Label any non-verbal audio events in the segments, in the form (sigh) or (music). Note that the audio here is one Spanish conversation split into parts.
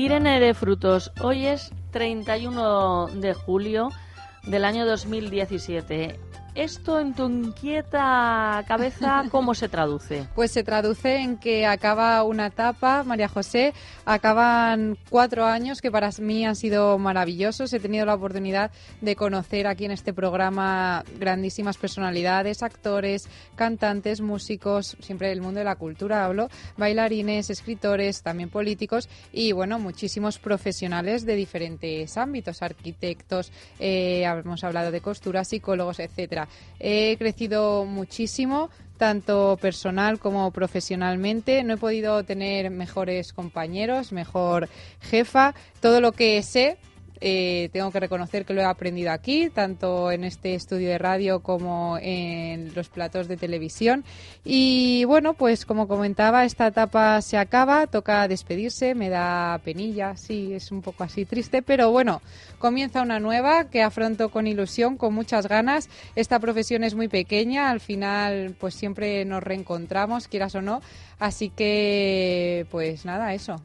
Irene de Frutos, hoy es 31 de julio del año 2017. ¿Esto en tu inquieta cabeza (laughs) cómo se traduce? Pues se traduce en que acaba una etapa, María José, acaban cuatro años que para mí han sido maravillosos. He tenido la oportunidad de conocer aquí en este programa grandísimas personalidades, actores, cantantes, músicos, siempre del mundo de la cultura hablo, bailarines, escritores, también políticos y bueno, muchísimos profesionales de diferentes ámbitos, arquitectos, eh, hemos hablado de costura, psicólogos, etcétera. He crecido muchísimo, tanto personal como profesionalmente. No he podido tener mejores compañeros, mejor jefa. Todo lo que sé eh, tengo que reconocer que lo he aprendido aquí, tanto en este estudio de radio como en los platos de televisión. Y bueno, pues como comentaba, esta etapa se acaba, toca despedirse, me da penilla, sí, es un poco así triste, pero bueno, comienza una nueva que afronto con ilusión, con muchas ganas. Esta profesión es muy pequeña, al final pues siempre nos reencontramos, quieras o no. Así que, pues nada, eso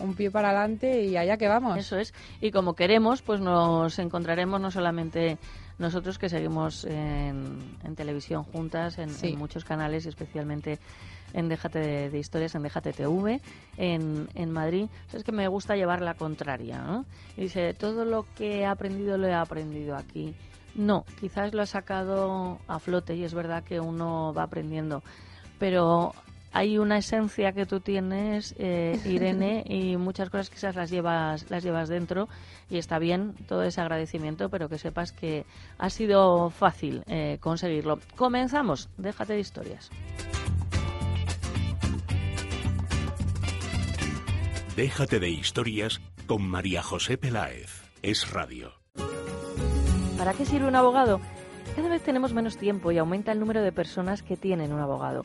un pie para adelante y allá que vamos. Eso es. Y como queremos, pues nos encontraremos no solamente nosotros que seguimos en, en televisión juntas, en, Sí. en muchos canales, especialmente en Déjate de, de Historias, en Déjate TV, en, en Madrid. Es que me gusta llevar la contraria, ¿no? Y dice, todo lo que he aprendido lo he aprendido aquí. No, quizás lo ha sacado a flote y es verdad que uno va aprendiendo. Pero hay una esencia que tú tienes, eh, Irene, y muchas cosas quizás las llevas, las llevas dentro y está bien todo ese agradecimiento, pero que sepas que ha sido fácil eh, conseguirlo. Comenzamos, déjate de historias. Déjate de historias con María José Peláez. Es radio. ¿Para qué sirve un abogado? Cada vez tenemos menos tiempo y aumenta el número de personas que tienen un abogado.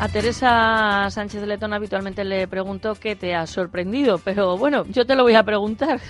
A Teresa Sánchez Letón habitualmente le pregunto qué te ha sorprendido, pero bueno, yo te lo voy a preguntar. (laughs)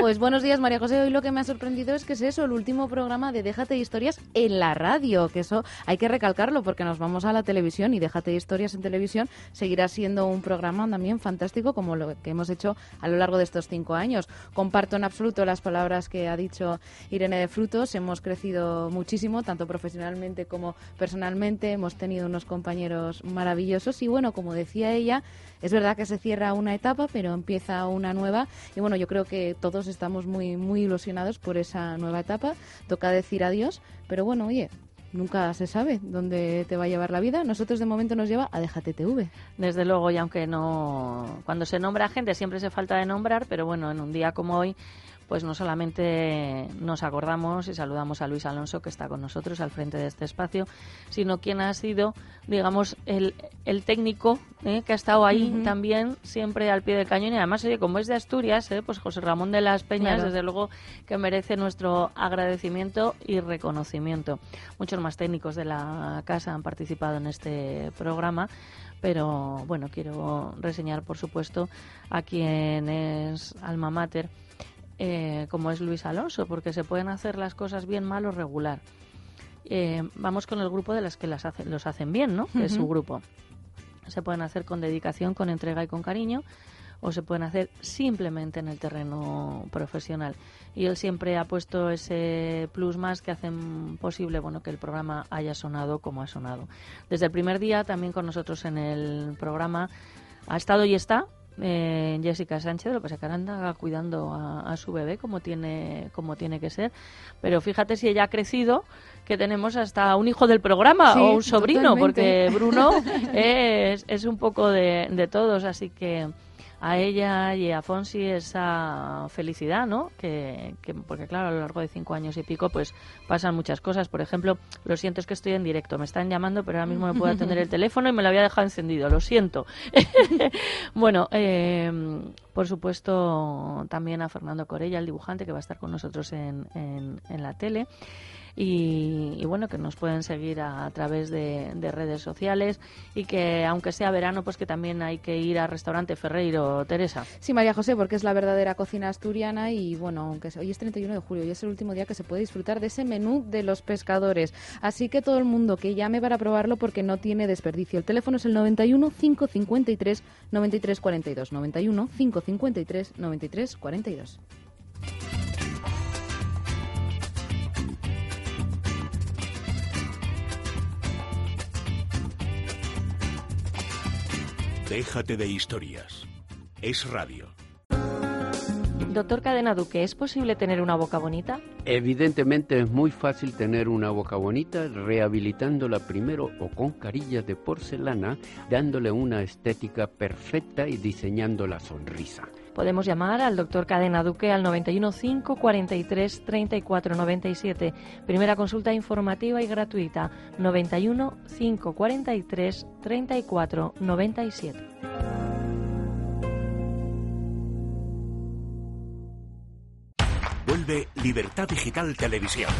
Pues buenos días, María José. Hoy lo que me ha sorprendido es que es eso, el último programa de Déjate de Historias en la radio, que eso hay que recalcarlo porque nos vamos a la televisión y Déjate de Historias en televisión seguirá siendo un programa también fantástico como lo que hemos hecho a lo largo de estos cinco años. Comparto en absoluto las palabras que ha dicho Irene de Frutos. Hemos crecido muchísimo, tanto profesionalmente como personalmente. Hemos tenido unos compañeros maravillosos y bueno, como decía ella, es verdad que se cierra una etapa, pero empieza una nueva y bueno, yo creo que todos estamos muy muy ilusionados por esa nueva etapa. Toca decir adiós, pero bueno, oye, nunca se sabe dónde te va a llevar la vida. Nosotros de momento nos lleva a Déjate TV. Desde luego, y aunque no. Cuando se nombra gente siempre se falta de nombrar, pero bueno, en un día como hoy, pues no solamente nos acordamos y saludamos a Luis Alonso, que está con nosotros al frente de este espacio, sino quien ha sido, digamos, el, el técnico ¿eh? que ha estado ahí también, siempre al pie del cañón. Y además, oye, como es de Asturias, ¿eh? pues José Ramón de las Peñas, desde luego, que merece nuestro agradecimiento y reconocimiento. Muchos más técnicos de la casa han participado en este programa pero bueno, quiero reseñar, por supuesto, a quien es alma mater eh, como es Luis Alonso, porque se pueden hacer las cosas bien, mal o regular. Eh, vamos con el grupo de las que las los hacen bien, ¿no? Que es su grupo. Se pueden hacer con dedicación, con entrega y con cariño, o se pueden hacer simplemente en el terreno profesional. Y él siempre ha puesto ese plus más que hacen posible bueno que el programa haya sonado como ha sonado. Desde el primer día también con nosotros en el programa ha estado y está eh, Jessica Sánchez, lo que pasa que anda cuidando a, su bebé como tiene, como tiene que ser. Pero fíjate si ella ha crecido, que tenemos hasta un hijo del programa o un sobrino, porque Bruno (laughs) es, es un poco de, de todos, así que a ella y a Fonsi esa felicidad, ¿no? Que, porque claro, a lo largo de cinco años y pico, pues pasan muchas cosas. Por ejemplo, lo siento es que estoy en directo, me están llamando, pero ahora mismo no puedo atender el (laughs) teléfono y me lo había dejado encendido, lo siento. (laughs) bueno, eh, por supuesto, también a Fernando Corella, el dibujante, que va a estar con nosotros en, en la tele y, bueno, que nos pueden seguir a, través de, redes sociales y que aunque sea verano, pues que también hay que ir al restaurante Ferreiro, Teresa. Sí, María José, porque es la verdadera cocina asturiana y bueno, aunque hoy es 31 de julio y es el último día que se puede disfrutar de ese menú de los pescadores. Así que todo el mundo que llame para probarlo porque no tiene desperdicio. El teléfono es el 91 553 93 42. 91 553 93 42. Déjate de historias. Es radio. Doctor Cadena Duque, ¿es posible tener una boca bonita? Evidentemente es muy fácil tener una boca bonita rehabilitándola primero o con carillas de porcelana, dándole una estética perfecta y diseñando la sonrisa. Podemos llamar al doctor Cadena Duque al 915 43 34 97. Primera consulta informativa y gratuita 91 543 34 97. Vuelve Libertad Digital Televisión.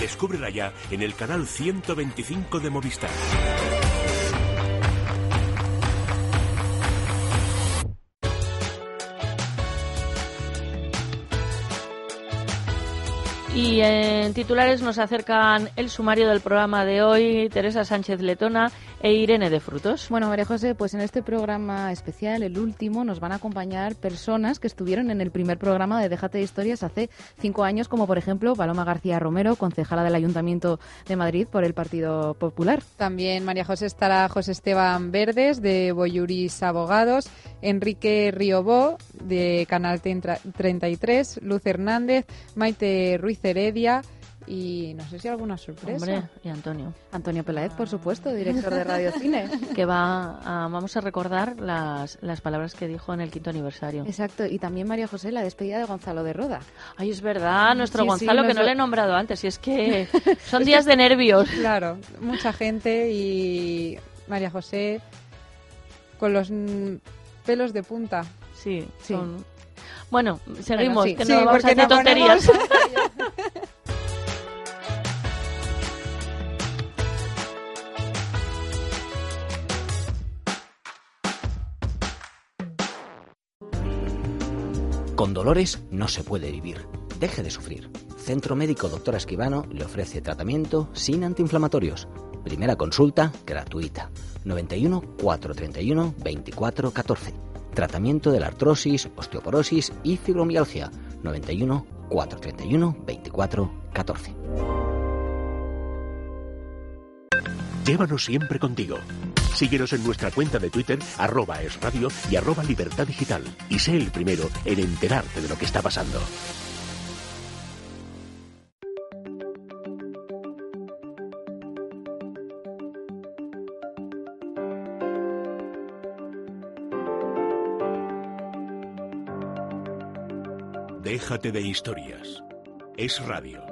Descúbrela ya en el canal 125 de Movistar. Y en titulares nos acercan el sumario del programa de hoy, Teresa Sánchez Letona e Irene de Frutos. Bueno, María José, pues en este programa especial, el último, nos van a acompañar personas que estuvieron en el primer programa de Déjate de Historias hace cinco años, como por ejemplo Paloma García Romero, concejala del Ayuntamiento de Madrid por el Partido Popular. También María José estará José Esteban Verdes de Boyuris Abogados, Enrique Riobó de Canal 33, Luz Hernández, Maite Ruiz Heredia y no sé si alguna sorpresa. Hombre, y Antonio. Antonio Peláez, por supuesto, director de Radio Cine. (laughs) que va a, vamos a recordar las, las palabras que dijo en el quinto aniversario. Exacto, y también María José, la despedida de Gonzalo de Roda. Ay, es verdad, nuestro Gonzalo, que no le he nombrado antes, y es que (laughs) son días de nervios. Claro, mucha gente y María José con los pelos de punta. Sí, sí. Bueno, seguimos, que no vamos a hacer tonterías. (laughs) Con dolores no se puede vivir. Deje de sufrir. Centro Médico Doctor Esquivano le ofrece tratamiento sin antiinflamatorios. Primera consulta gratuita. 91 431 24 14 Tratamiento de la artrosis, osteoporosis y fibromialgia. 91 431 24 14. Llévanos siempre contigo. Síguenos en nuestra cuenta de Twitter, arroba es radio y arroba libertad digital. Y sé el primero en enterarte de lo que está pasando. Déjate de historias. Es radio.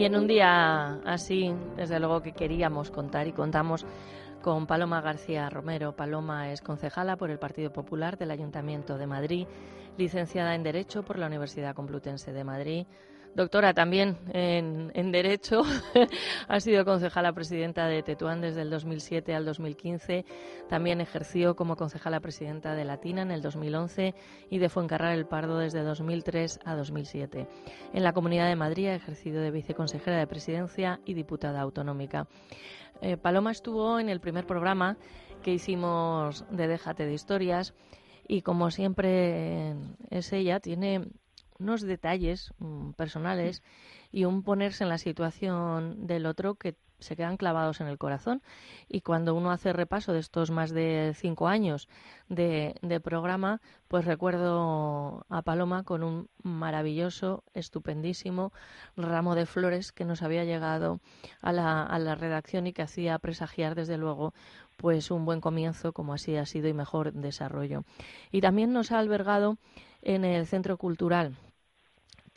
Y en un día así, desde luego que queríamos contar y contamos con Paloma García Romero. Paloma es concejala por el Partido Popular del Ayuntamiento de Madrid, licenciada en Derecho por la Universidad Complutense de Madrid, doctora también en, Derecho. (laughs) ha sido concejala presidenta de Tetuán desde el 2007 al 2015. También ejerció como concejala presidenta de Latina en el 2011 y de Fuencarral el Pardo desde 2003 a 2007. En la Comunidad de Madrid ha ejercido de viceconsejera de presidencia y diputada autonómica. Eh, Paloma estuvo en el primer programa que hicimos de Déjate de Historias y como siempre es ella, tiene unos detalles mm, personales y un ponerse en la situación del otro que se quedan clavados en el corazón. Y cuando uno hace repaso de estos más de cinco años de, programa, pues recuerdo a Paloma con un maravilloso, estupendísimo ramo de flores que nos había llegado a la, a la redacción y que hacía presagiar, desde luego, pues un buen comienzo, como así ha sido, y mejor desarrollo. Y también nos ha albergado en el Centro Cultural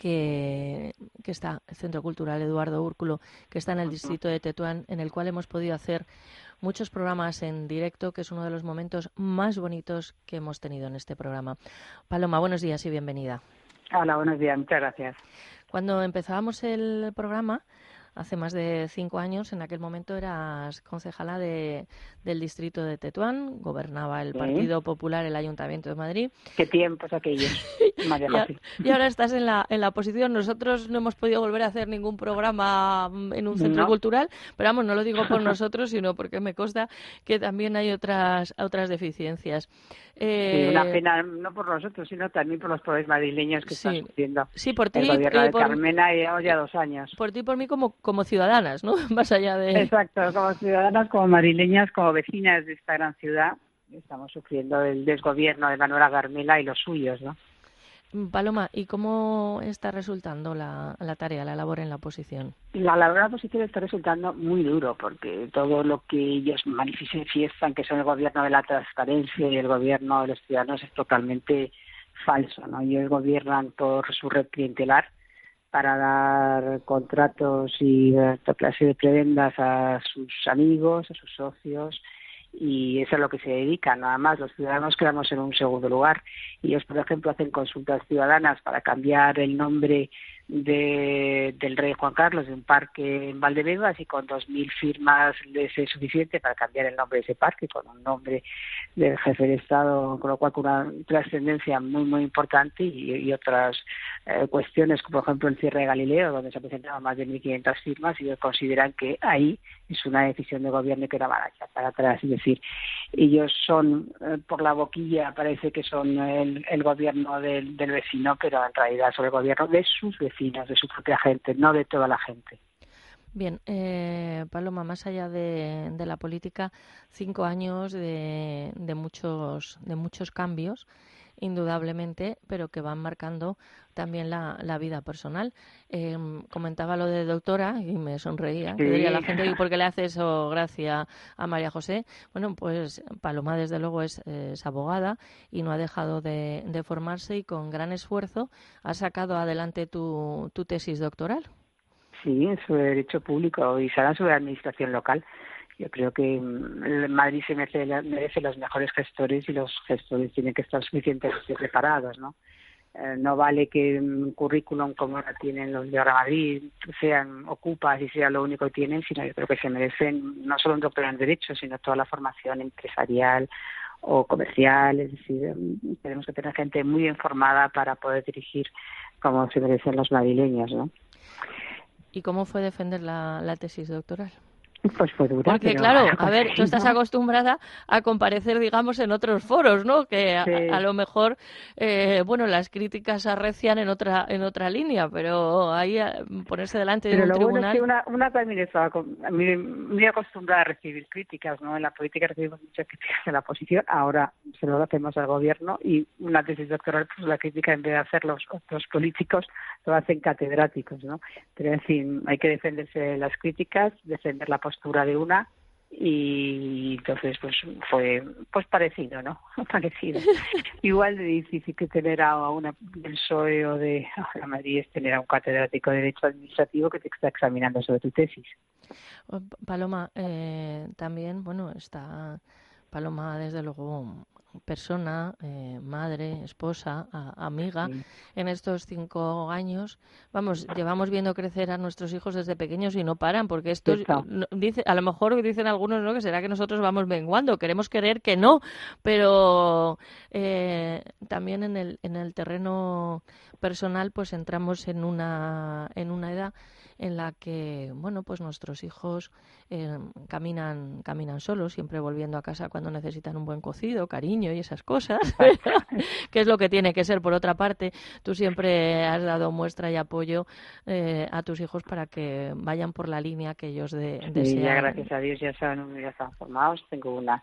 que, está, el Centro Cultural Eduardo Úrculo, que está en el distrito de Tetuán, en el cual hemos podido hacer muchos programas en directo, que es uno de los momentos más bonitos que hemos tenido en este programa. Paloma, buenos días y bienvenida. Hola, buenos días, muchas gracias. Cuando empezábamos el programa, hace más de cinco años. En aquel momento eras concejala de, del distrito de Tetuán, gobernaba el Partido Popular el Ayuntamiento de Madrid. Qué tiempos aquellos, (laughs) y, ahora estás en la, en la posición. Nosotros no hemos podido volver a hacer ningún programa mm, en un centro cultural, pero vamos, no lo digo por (laughs) nosotros, sino porque me consta que también hay otras, otras deficiencias. Eh, una pena, no por nosotros, sino también por los pobres madrileños que están sufriendo. Sí, por ti. El gobierno de Carmena llevamos ya dos años. Por ti y por mí como, como ciudadanas, ¿no? (laughs) Más allá de... Exacto, como ciudadanas, como madrileñas, como vecinas de esta gran ciudad, estamos sufriendo el desgobierno de Manuela Carmela y los suyos, ¿no? Paloma, ¿y cómo está resultando la, la, tarea, la labor en la oposición? La labor en la oposición está resultando muy duro porque todo lo que ellos manifiestan que son el gobierno de la transparencia y el gobierno de los ciudadanos es totalmente falso. ¿no? Ellos gobiernan por su red clientelar para dar contratos y toda clase de prebendas a sus amigos, a sus socios y eso es lo que se dedica, nada más. Los ciudadanos quedamos en un segundo lugar. Ellos, por ejemplo, hacen consultas ciudadanas para cambiar el nombre de, del rey Juan Carlos de un parque en Valdebebas y con 2.000 firmas les es suficiente para cambiar el nombre de ese parque con un nombre del jefe de Estado, con lo cual con una trascendencia muy, muy importante y, otras eh, cuestiones, como por ejemplo el cierre de Galileo, donde se presentaban más de 1.500 firmas y ellos consideran que ahí es una decisión de gobierno que no van a echar para atrás. Es decir, ellos son, eh, por la boquilla, parece que son el, el gobierno del, del vecino, pero en realidad son el gobierno de sus vecinos de su propia gente, no de toda la gente. Bien, eh, Paloma, más allá de, la política, cinco años de, de, muchos, de muchos cambios indudablemente, pero que van marcando también la, la vida personal. Eh, comentaba lo de doctora y me sonreía. diría la gente, ¿y por qué le hace eso (laughs) gracia a María José? Bueno, pues Paloma, desde luego, es, abogada y no ha dejado de, de, formarse y con gran esfuerzo ha sacado adelante tu, tu tesis doctoral. Sí, sobre derecho público y será sobre administración local. Yo creo que mm, Madrid se merece, merece los mejores gestores y los gestores tienen que estar suficientemente preparados, ¿no? Eh, no vale que un currículum como ahora tienen los de ahora Madrid sean ocupas y sea lo único que tienen, sino yo creo que se merecen no solo un doctorado en Derecho, sino toda la formación empresarial o comercial, es decir, mm, tenemos que tener gente muy informada para poder dirigir como se merecen los madrileños, ¿no? ¿Y cómo fue defender la tesis doctoral? Pues fue dura. Porque claro, a ver, tú estás acostumbrada a comparecer, digamos, en otros foros, ¿no? Que a, lo mejor, eh, bueno, las críticas arrecian en otra en otra línea, pero ahí ponerse delante de un lo tribunal. Bueno es que una, una también estaba muy, acostumbrada a recibir críticas, ¿no? En la política recibimos muchas críticas en la oposición, ahora se lo hacemos al gobierno y una tesis doctoral, pues la crítica en vez de hacer los otros políticos, lo hacen catedráticos, ¿no? Pero en fin, hay que defenderse de las críticas, defender la postura de una y entonces pues fue pues parecido no (laughs) parecido. (laughs) Igual de difícil que tener a una del PSOE o de la Madrid es tener a un catedrático de derecho administrativo que te está examinando sobre tu tesis. Paloma eh, también bueno está Paloma desde luego persona, eh, madre, esposa, amiga, en estos cinco años. Vamos, llevamos viendo crecer a nuestros hijos desde pequeños y no paran, porque esto dice, a lo mejor dicen algunos, ¿no? Que será que nosotros vamos menguando, queremos querer que no, pero eh, también en el, en el terreno personal, pues entramos en una, en una edad en la que, bueno, pues nuestros hijos eh, caminan, caminan solos, siempre volviendo a casa cuando necesitan un buen cocido, cariño y esas cosas, (laughs) que es lo que tiene que ser. Por otra parte, tú siempre has dado muestra y apoyo eh, a tus hijos para que vayan por la línea que ellos de, desean. Ya, gracias a Dios ya están, ya están formados. Tengo una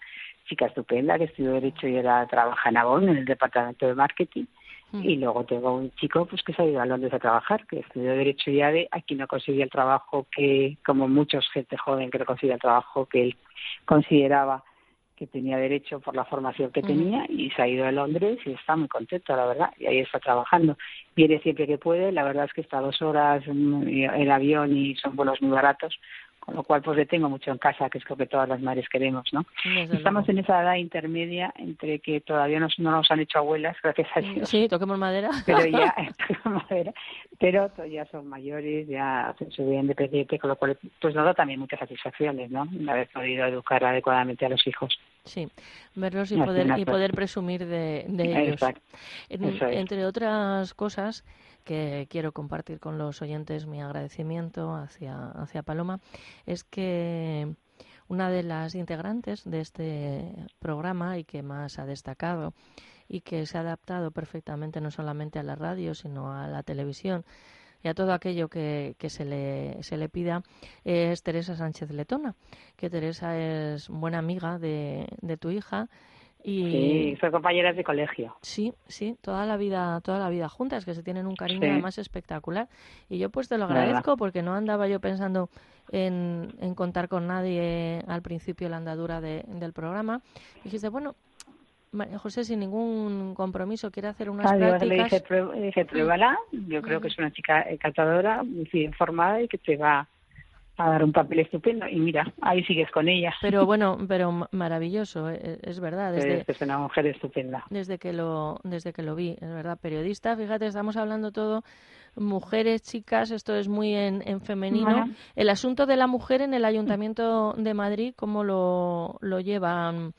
chica estupenda que estudió Derecho y ahora trabaja en Avon, en el departamento de marketing Mm. Y luego tengo un chico pues que se ha ido a Londres a trabajar, que estudió Derecho y ADE, aquí no consiguió el trabajo que, como muchos gente joven que no consigue el trabajo que él consideraba que tenía derecho por la formación que tenía y se ha ido a Londres y está muy contento, la verdad, y ahí está trabajando. Viene siempre que puede, la verdad es que está dos horas en el avión y son vuelos muy baratos, con lo cual pues le tengo mucho en casa, que es lo que todas las madres queremos, ¿no? Estamos en esa edad intermedia entre que todavía no nos han hecho abuelas, gracias a Dios. Sí, toquemos madera. Pero ya, (laughs) (laughs) madera, pero ya son mayores, ya hacen su vida independiente, con lo cual pues nos da también muchas satisfacciones, ¿no? Haber podido educar adecuadamente a los hijos. Sí, verlos y poder, y poder presumir de, ellos. Entre otras cosas, que quiero compartir con los oyentes mi agradecimiento hacia, hacia Paloma es que una de las integrantes de este programa y que más ha destacado y que se ha adaptado perfectamente no solamente a la radio sino a la televisión y a todo aquello que, que se, le, se le pida es Teresa Sánchez Letona, que Teresa es buena amiga de, de tu hija y, sí, son compañeras de colegio. Sí, sí, toda la vida, toda la vida juntas, que se tienen un cariño además espectacular. Y yo pues te lo agradezco porque no andaba yo pensando en, en contar con nadie al principio la andadura de, del programa. Dijiste, bueno, José, sin ningún compromiso, quiere hacer unas prácticas. Le dije, pruébala. Yo creo que es una chica encantadora, muy informada y que te va a dar un papel estupendo y mira, ahí sigues con ella. Pero bueno, pero maravilloso, e, e, es, verdad. Desde, es una mujer estupenda. Desde que lo, desde que lo vi, es verdad. Periodista, fíjate, estamos hablando todo mujeres, chicas, esto es muy en, en femenino. El asunto de la mujer en el Ayuntamiento de Madrid, ¿cómo lo, lo llevan?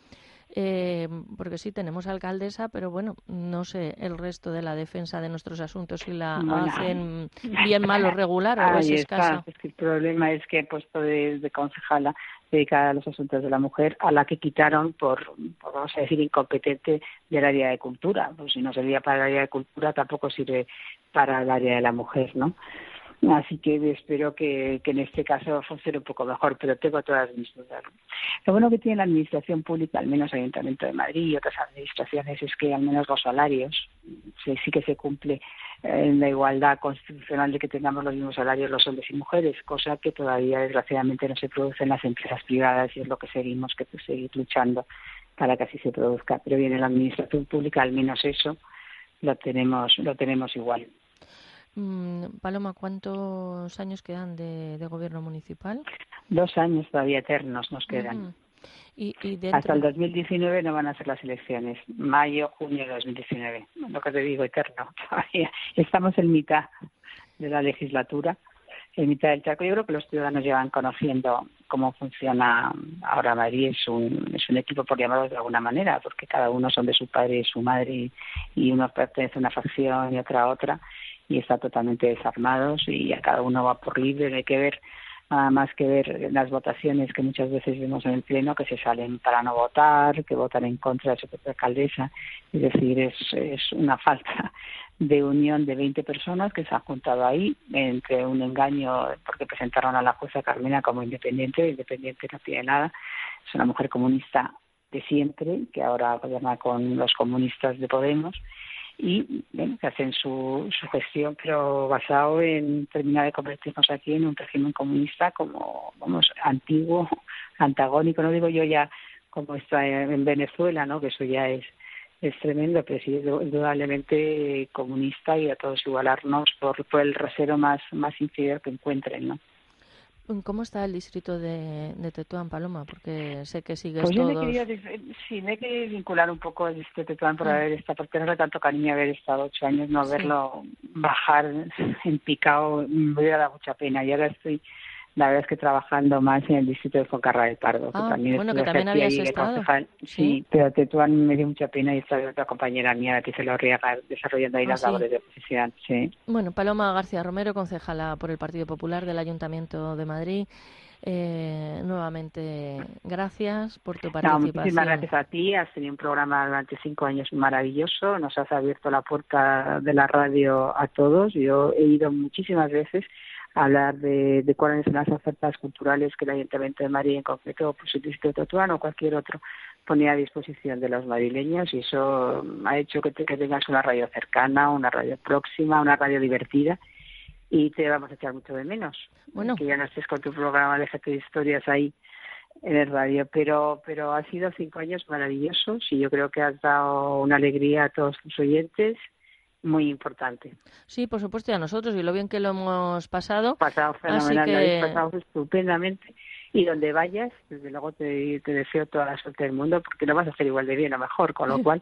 Eh, porque sí tenemos alcaldesa, pero bueno, no sé el resto de la defensa de nuestros asuntos si la hacen bien, mal o regular o es escasa. el problema es que he puesto de, de concejala dedicada a los asuntos de la mujer, a la que quitaron por, por, vamos a decir, incompetente del área de cultura. Pues si no servía para el área de cultura, tampoco sirve para el área de la mujer, ¿no? Así que espero que, en este caso funcione un poco mejor, pero tengo todas mis dudas. Lo bueno que tiene la Administración Pública, al menos Ayuntamiento de Madrid y otras administraciones, es que al menos los salarios sí, sí que se cumple en la igualdad constitucional de que tengamos los mismos salarios los hombres y mujeres, cosa que todavía desgraciadamente no se produce en las empresas privadas y es lo que seguimos que seguir luchando para que así se produzca. Pero bien, en la Administración Pública al menos eso lo tenemos, lo tenemos igual. Mm, Paloma, ¿cuántos años quedan de, gobierno municipal? Dos años todavía eternos nos quedan. y, Hasta el 2019 no van a ser las elecciones. Mayo, junio de 2019. Lo que te digo, eterno. (laughs) Todavía estamos en mitad de la legislatura, en mitad del charco. Yo creo que los ciudadanos llevan conociendo cómo funciona ahora Madrid. Es un, es un equipo, por llamarlo de alguna manera, porque cada uno son de su padre y su madre y, y uno pertenece a una facción y otra a otra y está totalmente desarmados y a cada uno va por libre. Hay que ver, nada más que ver las votaciones que muchas veces vemos en el Pleno, que se salen para no votar, que votan en contra de su propia alcaldesa. Es decir, es, es una falta de unión de 20 personas que se han juntado ahí entre un engaño porque presentaron a la jueza Carmena como independiente, independiente no tiene nada, es una mujer comunista de siempre que ahora gobierna con los comunistas de Podemos y bueno, que hacen su, su gestión, pero basado en terminar de convertirnos aquí en un régimen comunista como, vamos, antiguo, (laughs) antagónico, no digo yo ya como está en Venezuela, ¿no? Que eso ya es es tremendo, pero sí, indudablemente comunista y a todos igualarnos por, por el rasero más, más inferior que encuentren, ¿no? ¿Cómo está el distrito de, de Tetuán, Paloma? Porque sé que sigues pues yo me quería, sí, me he querido vincular un poco al distrito de Tetuán por mm. haber estado, por tenerle tanto cariño haber estado ocho años, no verlo bajar en picado, me hubiera dado mucha pena. Y ahora estoy la verdad es que trabajando más en el distrito de Foncarra del Pardo, que ah, también bueno, que también habías estado. Sí, pero Tetuán me dio mucha pena y está otra compañera mía, que se lo riega, desarrollando ahí ah, las labores de oposición. Sí. Bueno, Paloma García Romero, concejala por el Partido Popular del Ayuntamiento de Madrid. Eh, nuevamente, gracias por tu participación. muchísimas gracias a ti. Has tenido un programa durante cinco años maravilloso. Nos has abierto la puerta de la radio a todos. Yo he ido muchísimas veces hablar de, de, cuáles son las ofertas culturales que el Ayuntamiento de Madrid, en concreto pues el Distrito de Tetuán o cualquier otro, ponía a disposición de los madrileños y eso ha hecho que, que tengas una radio cercana, una radio próxima, una radio divertida y te vamos a echar mucho de menos. Bueno. Que ya no estés con tu programa de de historias ahí en el radio, pero pero ha sido cinco años maravillosos y yo creo que has dado una alegría a todos tus oyentes muy importante. Sí, por supuesto, y a nosotros, y lo bien que lo hemos pasado. Pasado fenomenal, que... pasado estupendamente. Y donde vayas, desde luego te, deseo toda la suerte del mundo, porque lo vas a hacer igual de bien o mejor, con lo (laughs) cual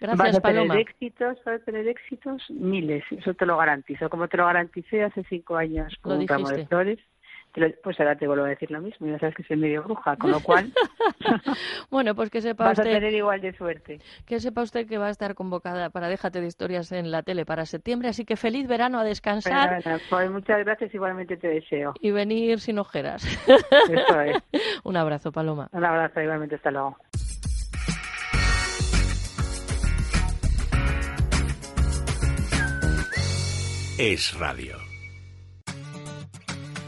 Gracias, vas a tener éxitos, vas a tener éxitos miles, eso te lo garantizo. Como te lo garanticé hace cinco años con un ramo de flores pues ahora te vuelvo a decir lo mismo, ya sabes que soy medio bruja, con lo cual (laughs) bueno, pues que sepa vas usted, a tener igual de suerte. Que sepa usted que va a estar convocada para Déjate de historias en la tele para septiembre, así que feliz verano a descansar. pues muchas gracias, igualmente te deseo. Y venir sin ojeras. Eso es. (laughs) Un abrazo, Paloma. Un abrazo, igualmente, hasta luego. Es radio.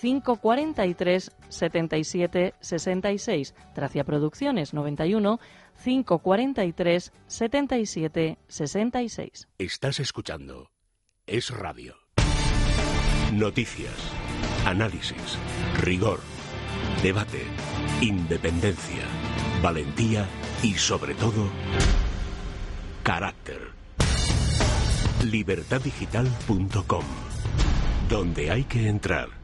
543 77 66. Tracia Producciones 91 543 77 66. Estás escuchando Es Radio. Noticias, análisis, rigor, debate, independencia, valentía y sobre todo, carácter. Libertaddigital.com, donde hay que entrar.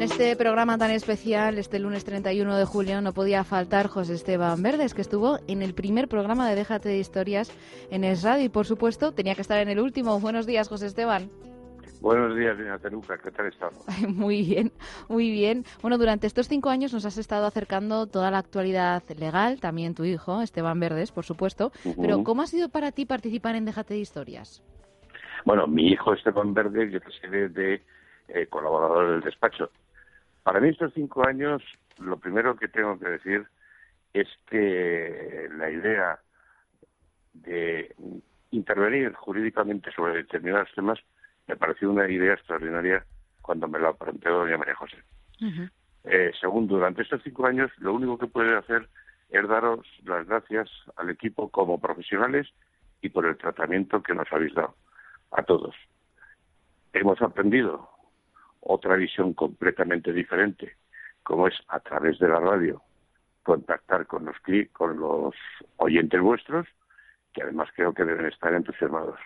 En este programa tan especial, este lunes 31 de julio, no podía faltar José Esteban Verdes, que estuvo en el primer programa de Déjate de Historias en Es Radio y, por supuesto, tenía que estar en el último. Buenos días, José Esteban. Buenos días, Lina Teruca, ¿qué tal estamos? (laughs) Muy bien, muy bien. Bueno, durante estos cinco años nos has estado acercando toda la actualidad legal, también tu hijo, Esteban Verdes, por supuesto. Pero, ¿cómo ha sido para ti participar en Déjate de Historias? Bueno, mi hijo Esteban Verdes, yo te de eh, colaborador del despacho. Para mí estos cinco años, lo primero que tengo que decir es que la idea de intervenir jurídicamente sobre determinados temas me pareció una idea extraordinaria cuando me lo planteó doña María José. eh, segundo, durante estos cinco años lo único que puedo hacer es daros las gracias al equipo como profesionales y por el tratamiento que nos habéis dado a todos. Hemos aprendido otra visión completamente diferente, como es a través de la radio contactar con los con los oyentes vuestros, que además creo que deben estar entusiasmados.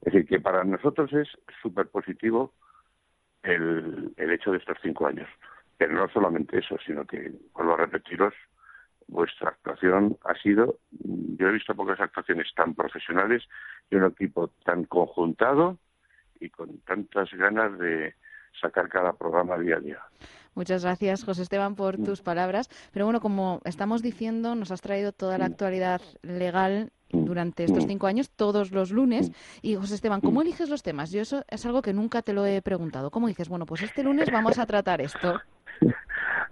Es decir, que para nosotros es súper positivo el, el hecho de estos cinco años. Pero no solamente eso, sino que, vuelvo a repetiros, vuestra actuación ha sido, yo he visto pocas actuaciones tan profesionales y un equipo tan conjuntado y con tantas ganas de sacar cada programa día a día. Muchas gracias, José Esteban, por tus palabras. Pero bueno, como estamos diciendo, nos has traído toda la actualidad legal durante estos cinco años, todos los lunes. Y José Esteban, ¿cómo eliges los temas? Yo eso es algo que nunca te lo he preguntado. ¿Cómo dices, bueno, pues este lunes vamos a tratar esto? (laughs)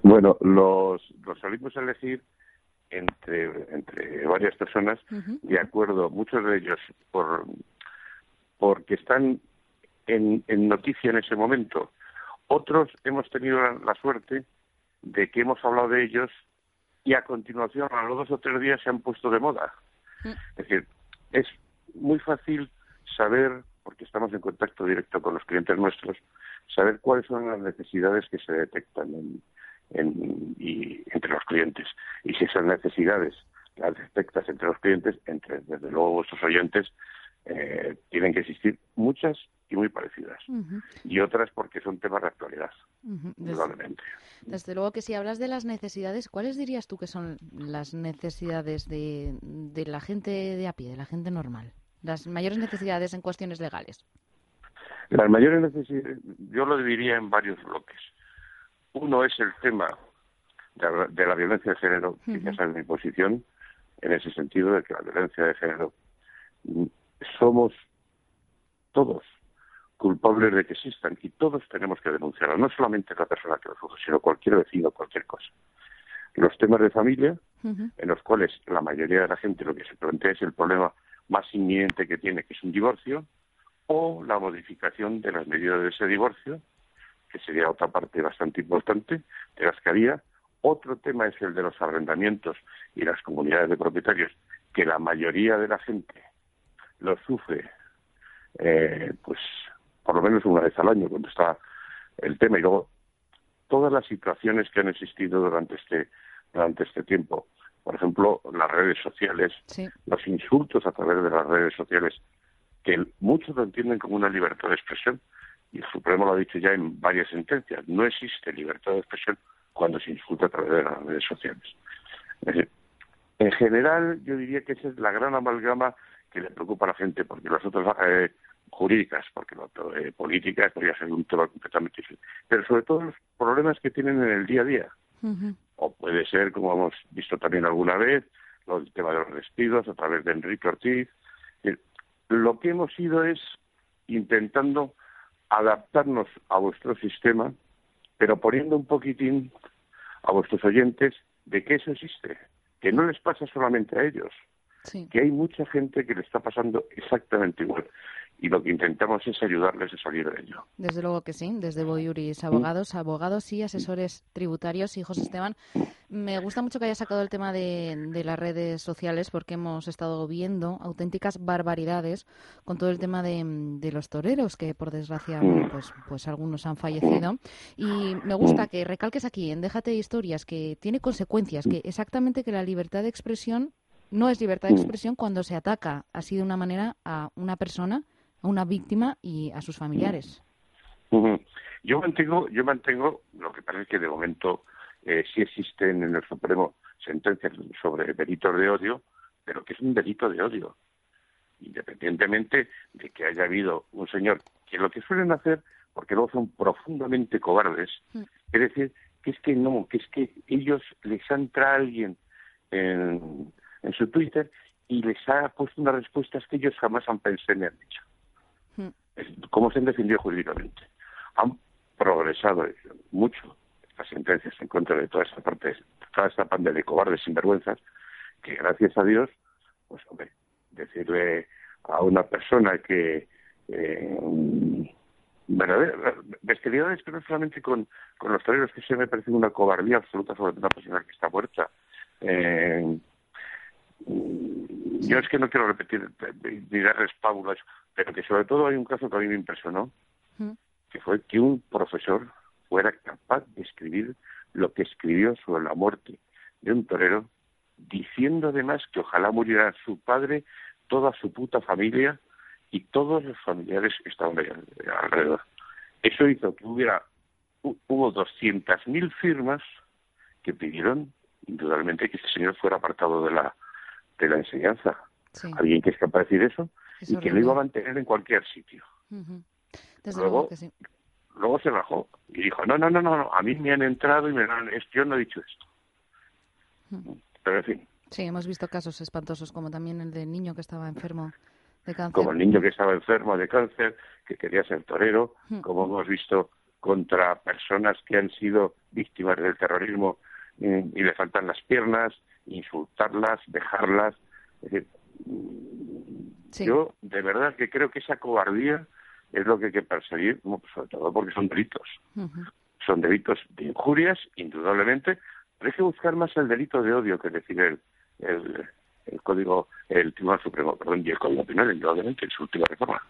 Bueno, los, los salimos a elegir entre, entre varias personas, de acuerdo, muchos de ellos por porque están en, en noticia en ese momento. Otros hemos tenido la, suerte de que hemos hablado de ellos y a continuación, a los dos o tres días, se han puesto de moda. Mm. Es decir, es muy fácil saber, porque estamos en contacto directo con los clientes nuestros, saber cuáles son las necesidades que se detectan en, y entre los clientes. Y si esas necesidades las detectas entre los clientes, entre desde luego vuestros oyentes, eh, tienen que existir muchas y muy parecidas. Y otras porque son temas de actualidad, probablemente. Desde, luego que si hablas de las necesidades, ¿cuáles dirías tú que son las necesidades de, de la gente de a pie, de la gente normal? Las mayores necesidades en cuestiones legales. Las mayores necesidades, yo lo dividiría en varios bloques. Uno es el tema de, la violencia de género, que ya sabes mi posición, en ese sentido de que la violencia de género mm, somos todos culpables de que existan y todos tenemos que denunciarlo, no solamente la persona que lo sufre, sino cualquier vecino, cualquier cosa. Los temas de familia, en los cuales la mayoría de la gente lo que se plantea es el problema más inminente que tiene, que es un divorcio, o la modificación de las medidas de ese divorcio, que sería otra parte bastante importante de las que había. Otro tema es el de los arrendamientos y las comunidades de propietarios, que la mayoría de la gente lo sufre, eh, pues por lo menos una vez al año, cuando está el tema. Y luego, todas las situaciones que han existido durante este, durante este tiempo. Por ejemplo, las redes sociales, los insultos a través de las redes sociales, que muchos lo entienden como una libertad de expresión, y el Supremo lo ha dicho ya en varias sentencias, no existe libertad de expresión cuando se insulta a través de las redes sociales. en general, yo diría que esa es la gran amalgama que le preocupa a la gente, porque las otras eh, jurídicas, porque lo, eh, políticas podría ser un tema completamente diferente, pero sobre todo los problemas que tienen en el día a día. O puede ser, como hemos visto también alguna vez, el tema de los despidos a través de Enrique Ortiz. Lo que hemos ido es intentando adaptarnos a vuestro sistema, pero poniendo un poquitín a vuestros oyentes de que eso existe, que no les pasa solamente a ellos, que hay mucha gente que le está pasando exactamente igual y lo que intentamos es ayudarles a salir de ello. Desde luego que sí, desde Boyuris Abogados, abogados y asesores tributarios. Y José Esteban, me gusta mucho que haya sacado el tema de, las redes sociales porque hemos estado viendo auténticas barbaridades con todo el tema de, los toreros, que por desgracia mm. pues, pues algunos han fallecido. Y me gusta que recalques aquí en Déjate historias que tiene consecuencias, que exactamente que la libertad de expresión no es libertad de expresión cuando se ataca así de una manera a una persona a una víctima y a sus familiares. Yo mantengo, yo mantengo lo que parece que de momento eh, sí existen en el Supremo sentencias sobre delitos de odio, pero que es un delito de odio, independientemente de que haya habido un señor que lo que suelen hacer, porque luego son profundamente cobardes, mm. es decir, que es que no, que es que ellos les entra a alguien en, en su Twitter y les ha puesto unas respuestas que ellos jamás han pensado ni han dicho cómo se han defendido jurídicamente. Han progresado mucho las sentencias en contra de toda esta parte, toda esta panda de cobardes sinvergüenzas, que gracias a Dios, pues hombre, decirle a una persona que eh, bestialidades que no solamente con, con los toreros que se me parece una cobardía absoluta sobre una persona que está muerta. Eh, yo es que no quiero repetir ni darles pábulas, pero que sobre todo hay un caso que a mí me impresionó, que fue que un profesor fuera capaz de escribir lo que escribió sobre la muerte de un torero, diciendo además que ojalá muriera su padre, toda su puta familia y todos los familiares que estaban alrededor. Eso hizo que hubiera hubo 200.000 firmas que pidieron indudablemente que este señor fuera apartado de la de la enseñanza. Alguien que es capaz de decir eso y que lo iba a mantener en cualquier sitio. luego, luego se bajó y dijo, no, no, no, no, a mí me han entrado y me han, yo no he dicho esto. Pero en fin. Sí, hemos visto casos espantosos como también el del niño que estaba enfermo de cáncer. Como el niño que estaba enfermo de cáncer, que quería ser torero, como hemos visto contra personas que han sido víctimas del terrorismo y, le faltan las piernas, insultarlas, dejarlas. Yo de verdad que creo que esa cobardía es lo que hay que perseguir, sobre todo porque son delitos. Son delitos de injurias, indudablemente, pero hay que buscar más el delito de odio que decir el, el, Código, el Tribunal Supremo, perdón, y el Código Penal, indudablemente, en su última reforma.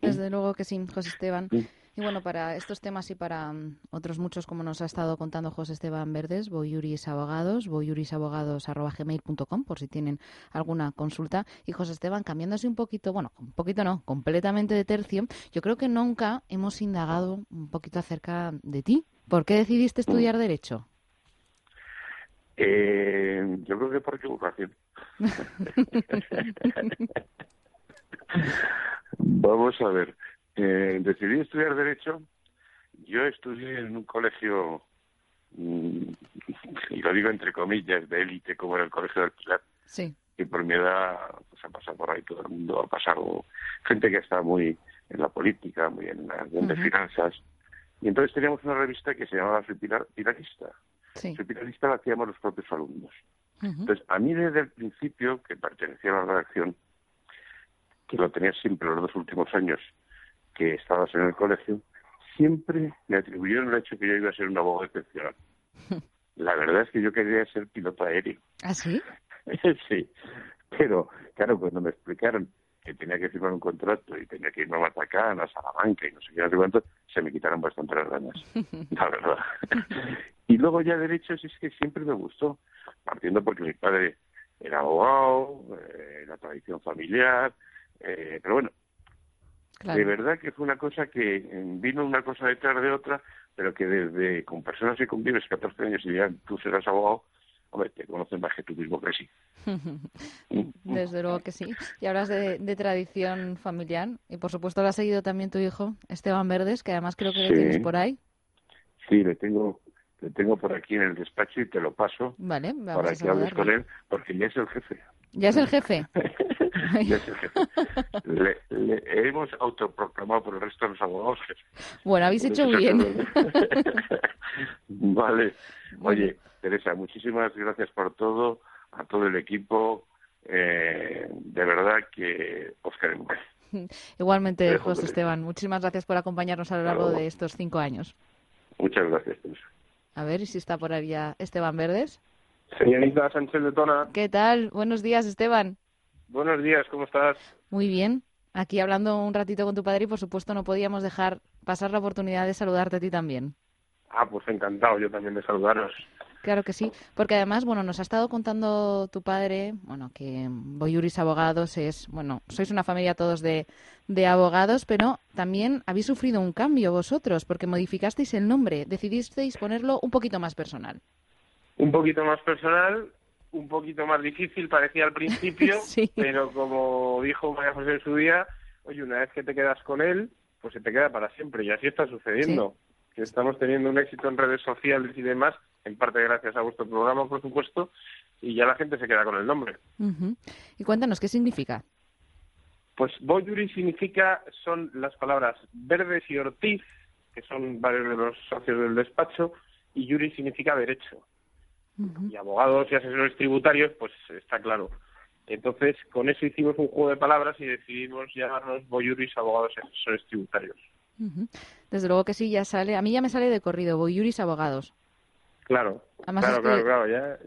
Desde luego que sí, José Esteban. Y bueno, para estos temas y para mm, otros muchos, como nos ha estado contando José Esteban Verdes, Boyuris Abogados, boyurisabogados.gmail.com, por si tienen alguna consulta. Y José Esteban, cambiándose un poquito, bueno, un poquito no, completamente de tercio, yo creo que nunca hemos indagado un poquito acerca de ti. ¿Por qué decidiste estudiar Derecho? Eh, yo creo que por equivocación. (laughs) (laughs) Vamos a ver. Eh, decidí estudiar Derecho. Yo estudié en un colegio, mm, y lo digo entre comillas, de élite, como era el Colegio del Pilar. Sí. Y por mi edad, pues ha pasado por ahí todo el mundo, ha pasado gente que está muy en la política, muy en las finanzas. Y entonces teníamos una revista que se llamaba Soy Pilar, Pilarista. Sí. Soy Pilarista la hacíamos los propios alumnos. Entonces, a mí desde el principio, que pertenecía a la redacción, que lo tenía siempre los dos últimos años, que estabas en el colegio, siempre me atribuyeron el hecho que yo iba a ser un abogado excepcional. (laughs) La verdad es que yo quería ser piloto aéreo. ¿Ah, sí? (laughs) sí. Pero, claro, cuando me explicaron que tenía que firmar un contrato y tenía que irme a Matacán, a Salamanca y no sé qué, no sé cuánto, se me quitaron bastante las ganas, (laughs) la verdad. y luego ya derechos es que siempre me gustó, partiendo porque mi padre era abogado, eh, la tradición familiar, eh, pero bueno, de verdad que fue una cosa que eh, vino una cosa detrás de otra, pero que desde con personas que convives 14 años y ya tú serás abogado, hombre, te conocen más que tú mismo que sí. (laughs) Desde luego que sí. Y hablas de, tradición familiar y por supuesto lo ha seguido también tu hijo, Esteban Verdes, que además creo que le tienes por ahí. Sí, le tengo le tengo por aquí en el despacho y te lo paso vale, para que hables con él, porque ya es el jefe. ¿Ya es el jefe? (laughs) Le, hemos autoproclamado por el resto de los abogados. Bueno, habéis hecho bien. (laughs) vale. Oye, Teresa, muchísimas gracias por todo, a todo el equipo. Eh, de verdad que os queremos. Igualmente, José Esteban, muchísimas gracias por acompañarnos a lo largo de estos cinco años. Muchas gracias, A ver si está por ahí ya Esteban Verdes. Señorita Sánchez de Tona. ¿Qué tal? Buenos días, Esteban. Buenos días, ¿cómo estás? Muy bien. Aquí hablando un ratito con tu padre y por supuesto no podíamos dejar pasar la oportunidad de saludarte a ti también. Ah, pues encantado yo también de saludaros. Claro que sí, porque además, bueno, nos ha estado contando tu padre, bueno, que Boyuris Abogados es, bueno, sois una familia todos de, de abogados, pero también habéis sufrido un cambio vosotros, porque modificasteis el nombre, decidisteis ponerlo un poquito más personal. Un poquito más personal, un poquito más difícil, parecía al principio, (laughs) pero como dijo María José en su día, oye, una vez que te quedas con él, pues se te queda para siempre. Y así está sucediendo. Que estamos teniendo un éxito en redes sociales y demás, en parte gracias a vuestro programa, por supuesto, y ya la gente se queda con el nombre. Y cuéntanos, ¿qué significa? Pues Boyuri significa, son las palabras Verdes y Ortiz, que son varios de los socios del despacho, y Yuri significa derecho y abogados y asesores tributarios, pues está claro. Entonces, con eso hicimos un juego de palabras y decidimos llamarnos Boyuris Abogados y Asesores Tributarios. Desde luego que sí, ya sale. A mí ya me sale de corrido, Boyuris Abogados. Claro, claro, claro, claro. Ya,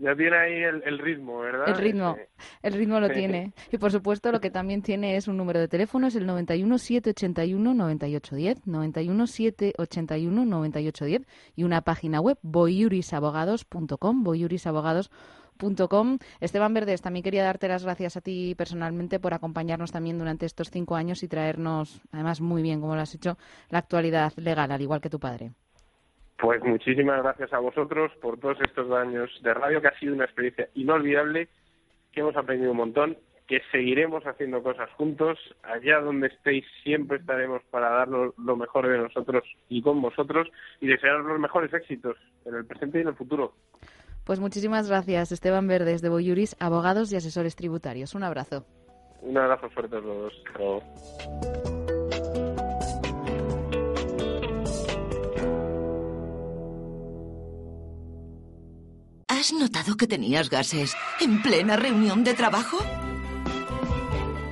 ya tiene ahí el, el ritmo, ¿verdad? El ritmo, Eh, el ritmo lo tiene. Y por supuesto lo que también tiene es un número de teléfono, es el 91 781 9810, 91 781 9810 y una página web boyurisabogados.com, boyurisabogados.com. Esteban Verdes, también quería darte las gracias a ti personalmente por acompañarnos también durante estos cinco años y traernos, además muy bien, como lo has hecho, la actualidad legal, al igual que tu padre. Pues muchísimas gracias a vosotros por todos estos años de radio, que ha sido una experiencia inolvidable, que hemos aprendido un montón, que seguiremos haciendo cosas juntos. Allá donde estéis siempre estaremos para darnos lo mejor de nosotros y con vosotros y desearos los mejores éxitos en el presente y en el futuro. Pues muchísimas gracias, Esteban Verdes de Boyuris, abogados y asesores tributarios. Un abrazo. Un abrazo fuerte a todos. ¿Has notado que tenías gases en plena reunión de trabajo?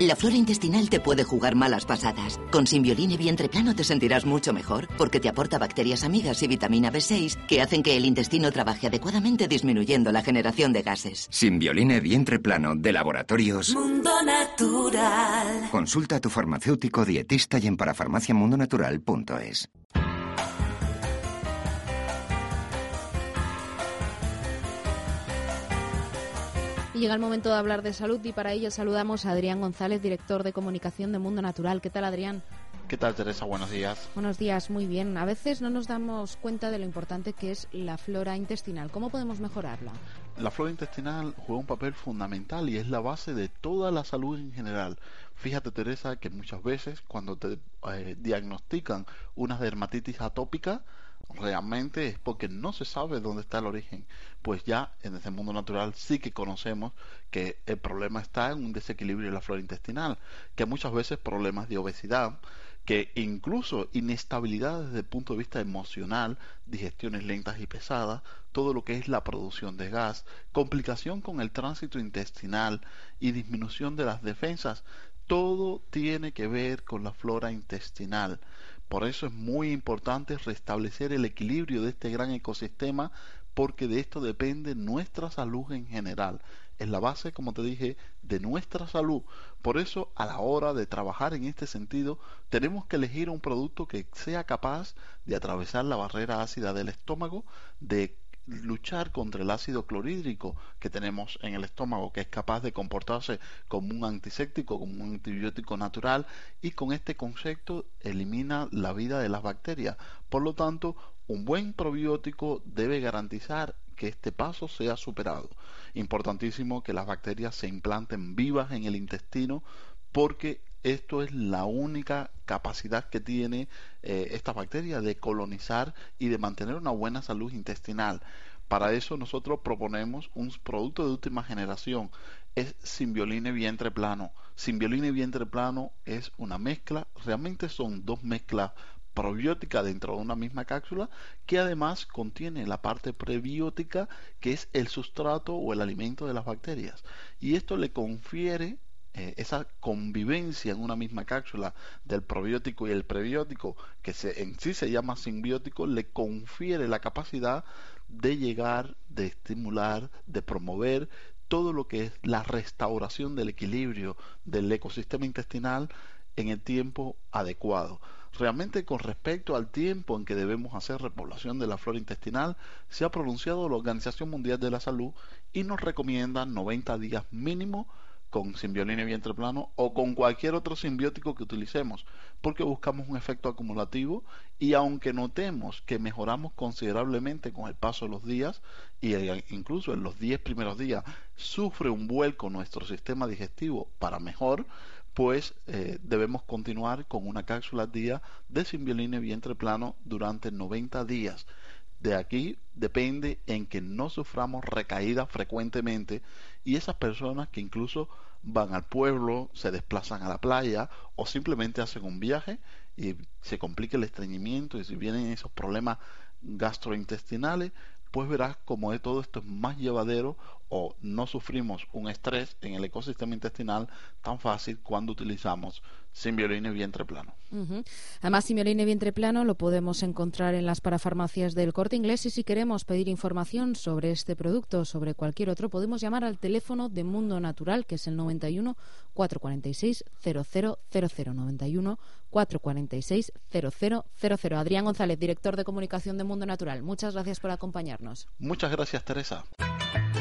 La flora intestinal te puede jugar malas pasadas. Con Simbioline Vientre Plano te sentirás mucho mejor porque te aporta bacterias amigas y vitamina B6 que hacen que el intestino trabaje adecuadamente disminuyendo la generación de gases. Simbioline vientre plano de laboratorios. Mundo natural. Consulta a tu farmacéutico dietista y en parafarmaciamundonatural.es. llega el momento de hablar de salud y para ello saludamos a Adrián González, director de comunicación de Mundo Natural. ¿Qué tal, Adrián? ¿Qué tal, Teresa? Buenos días. Buenos días, muy bien. A veces no nos damos cuenta de lo importante que es la flora intestinal. ¿Cómo podemos mejorarla? La flora intestinal juega un papel fundamental y es la base de toda la salud en general. Fíjate, Teresa, que muchas veces cuando te eh, diagnostican una dermatitis atópica, realmente es porque no se sabe dónde está el origen. Pues ya en ese mundo natural sí que conocemos que el problema está en un desequilibrio de la flora intestinal, que muchas veces problemas de obesidad, que incluso inestabilidad desde el punto de vista emocional, digestiones lentas y pesadas, todo lo que es la producción de gas, complicación con el tránsito intestinal y disminución de las defensas, todo tiene que ver con la flora intestinal. Por eso es muy importante restablecer el equilibrio de este gran ecosistema porque de esto depende nuestra salud en general. Es la base, como te dije, de nuestra salud. Por eso, a la hora de trabajar en este sentido, tenemos que elegir un producto que sea capaz de atravesar la barrera ácida del estómago, de luchar contra el ácido clorhídrico que tenemos en el estómago, que es capaz de comportarse como un antiséptico, como un antibiótico natural, y con este concepto elimina la vida de las bacterias. Por lo tanto, un buen probiótico debe garantizar que este paso sea superado. Importantísimo que las bacterias se implanten vivas en el intestino porque esto es la única capacidad que tiene eh, esta bacteria de colonizar y de mantener una buena salud intestinal. Para eso nosotros proponemos un producto de última generación, es Simbioline Vientre Plano. Simbioline Vientre Plano es una mezcla, realmente son dos mezclas probiótica dentro de una misma cápsula que además contiene la parte prebiótica que es el sustrato o el alimento de las bacterias y esto le confiere eh, esa convivencia en una misma cápsula del probiótico y el prebiótico que se, en sí se llama simbiótico le confiere la capacidad de llegar, de estimular, de promover todo lo que es la restauración del equilibrio del ecosistema intestinal en el tiempo adecuado. Realmente con respecto al tiempo en que debemos hacer repoblación de la flora intestinal, se ha pronunciado la Organización Mundial de la Salud y nos recomienda 90 días mínimo con simbioline vientre plano o con cualquier otro simbiótico que utilicemos, porque buscamos un efecto acumulativo y aunque notemos que mejoramos considerablemente con el paso de los días y incluso en los 10 primeros días sufre un vuelco nuestro sistema digestivo para mejor, pues eh, debemos continuar con una cápsula al día de simbioline vientre plano durante 90 días. De aquí depende en que no suframos recaídas frecuentemente y esas personas que incluso van al pueblo, se desplazan a la playa o simplemente hacen un viaje y se complica el estreñimiento y si vienen esos problemas gastrointestinales, pues verás como de todo esto es más llevadero o no sufrimos un estrés en el ecosistema intestinal tan fácil cuando utilizamos Simbioline vientre plano. Además, Simbioline vientre plano lo podemos encontrar en las parafarmacias del Corte Inglés y si queremos pedir información sobre este producto o sobre cualquier otro, podemos llamar al teléfono de Mundo Natural, que es el 91 446 0000 91 446 0000. Adrián González, director de comunicación de Mundo Natural, muchas gracias por acompañarnos. Muchas gracias, Teresa.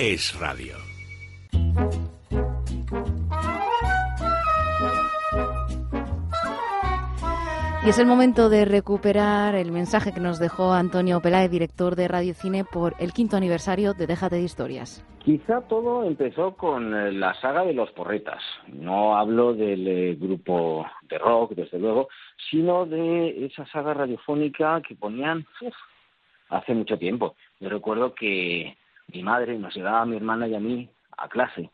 Es radio. Y es el momento de recuperar el mensaje que nos dejó Antonio Peláez, director de Radio Cine, por el quinto aniversario de Déjate de Historias. Quizá todo empezó con eh, la saga de los porretas. No hablo del eh, grupo de rock, desde luego, sino de esa saga radiofónica que ponían uf, hace mucho tiempo. Yo recuerdo que mi madre nos llevaba a mi hermana y a mí a clase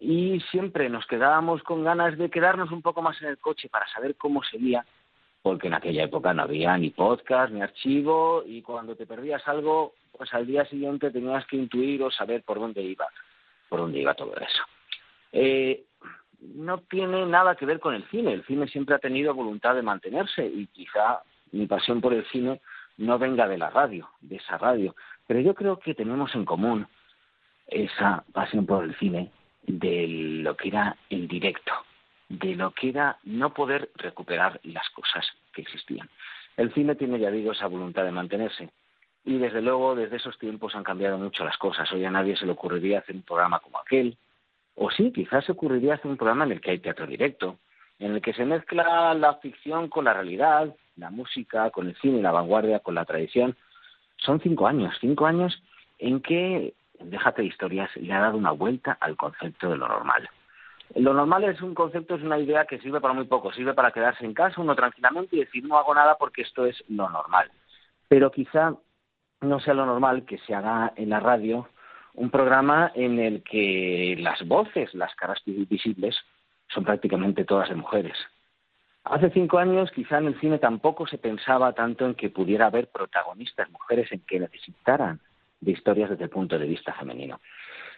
y siempre nos quedábamos con ganas de quedarnos un poco más en el coche para saber cómo seguía, porque en aquella época no había ni podcast ni archivo y cuando te perdías algo, pues al día siguiente tenías que intuir o saber por dónde iba, por dónde iba todo eso. Eh, no tiene nada que ver con el cine. El cine siempre ha tenido voluntad de mantenerse y quizá mi pasión por el cine no venga de la radio, de esa radio. Pero yo creo que tenemos en común esa pasión por el cine de lo que era el directo, de lo que era no poder recuperar las cosas que existían. El cine tiene, ya digo, esa voluntad de mantenerse. Y desde luego, desde esos tiempos han cambiado mucho las cosas. Hoy a nadie se le ocurriría hacer un programa como aquel. O sí, quizás se ocurriría hacer un programa en el que hay teatro directo, en el que se mezcla la ficción con la realidad, la música con el cine, la vanguardia con la tradición. Son cinco años, cinco años en que Déjate de historias le ha dado una vuelta al concepto de lo normal. Lo normal es un concepto, es una idea que sirve para muy poco, sirve para quedarse en casa uno tranquilamente y decir no hago nada porque esto es lo normal. Pero quizá no sea lo normal que se haga en la radio un programa en el que las voces, las caras visibles, son prácticamente todas de mujeres. Hace cinco años quizá en el cine tampoco se pensaba tanto en que pudiera haber protagonistas mujeres en que necesitaran de historias desde el punto de vista femenino.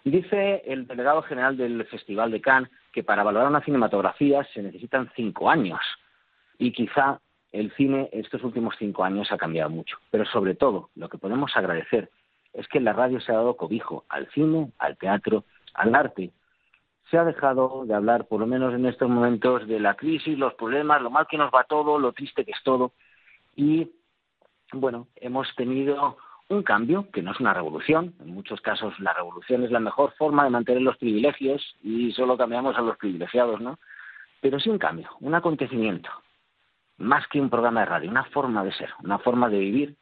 Dice el delegado general del Festival de Cannes que para valorar una cinematografía se necesitan cinco años y quizá el cine estos últimos cinco años ha cambiado mucho. Pero sobre todo, lo que podemos agradecer es que la radio se ha dado cobijo al cine, al teatro, al arte. Se ha dejado de hablar, por lo menos en estos momentos, de la crisis, los problemas, lo mal que nos va todo, lo triste que es todo. Y, bueno, hemos tenido un cambio que no es una revolución. En muchos casos la revolución es la mejor forma de mantener los privilegios y solo cambiamos a los privilegiados, ¿no? Pero sí un cambio, un acontecimiento, más que un programa de radio, una forma de ser, una forma de vivir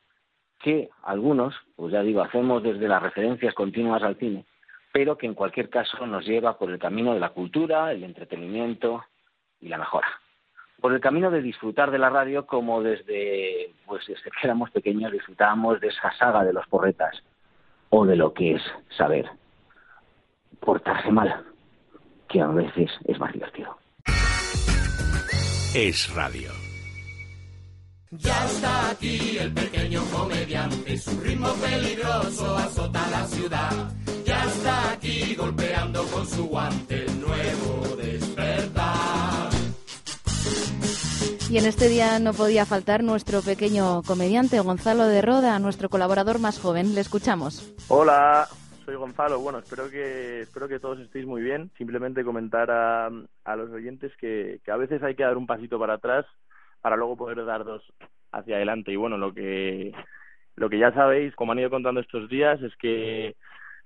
que algunos, pues ya digo, hacemos desde las referencias continuas al cine, pero que en cualquier caso nos lleva por el camino de la cultura, el entretenimiento y la mejora por el camino de disfrutar de la radio como desde, pues desde que éramos pequeños disfrutábamos de esa saga de los porretas o de lo que es saber portarse mal, que a veces es más divertido. Es radio. Ya está aquí el pequeño comediante, su ritmo peligroso azota la ciudad. Está aquí golpeando con su guante el nuevo despertar. Y en este día no podía faltar nuestro pequeño comediante Gonzalo de Roda, nuestro colaborador más joven. Le escuchamos. Hola, soy Gonzalo. Bueno, espero que espero que todos estéis muy bien. Simplemente comentar a, a los oyentes que, que a veces hay que dar un pasito para atrás para luego poder dar dos hacia adelante. Y bueno, lo que lo que ya sabéis, como han ido contando estos días, es que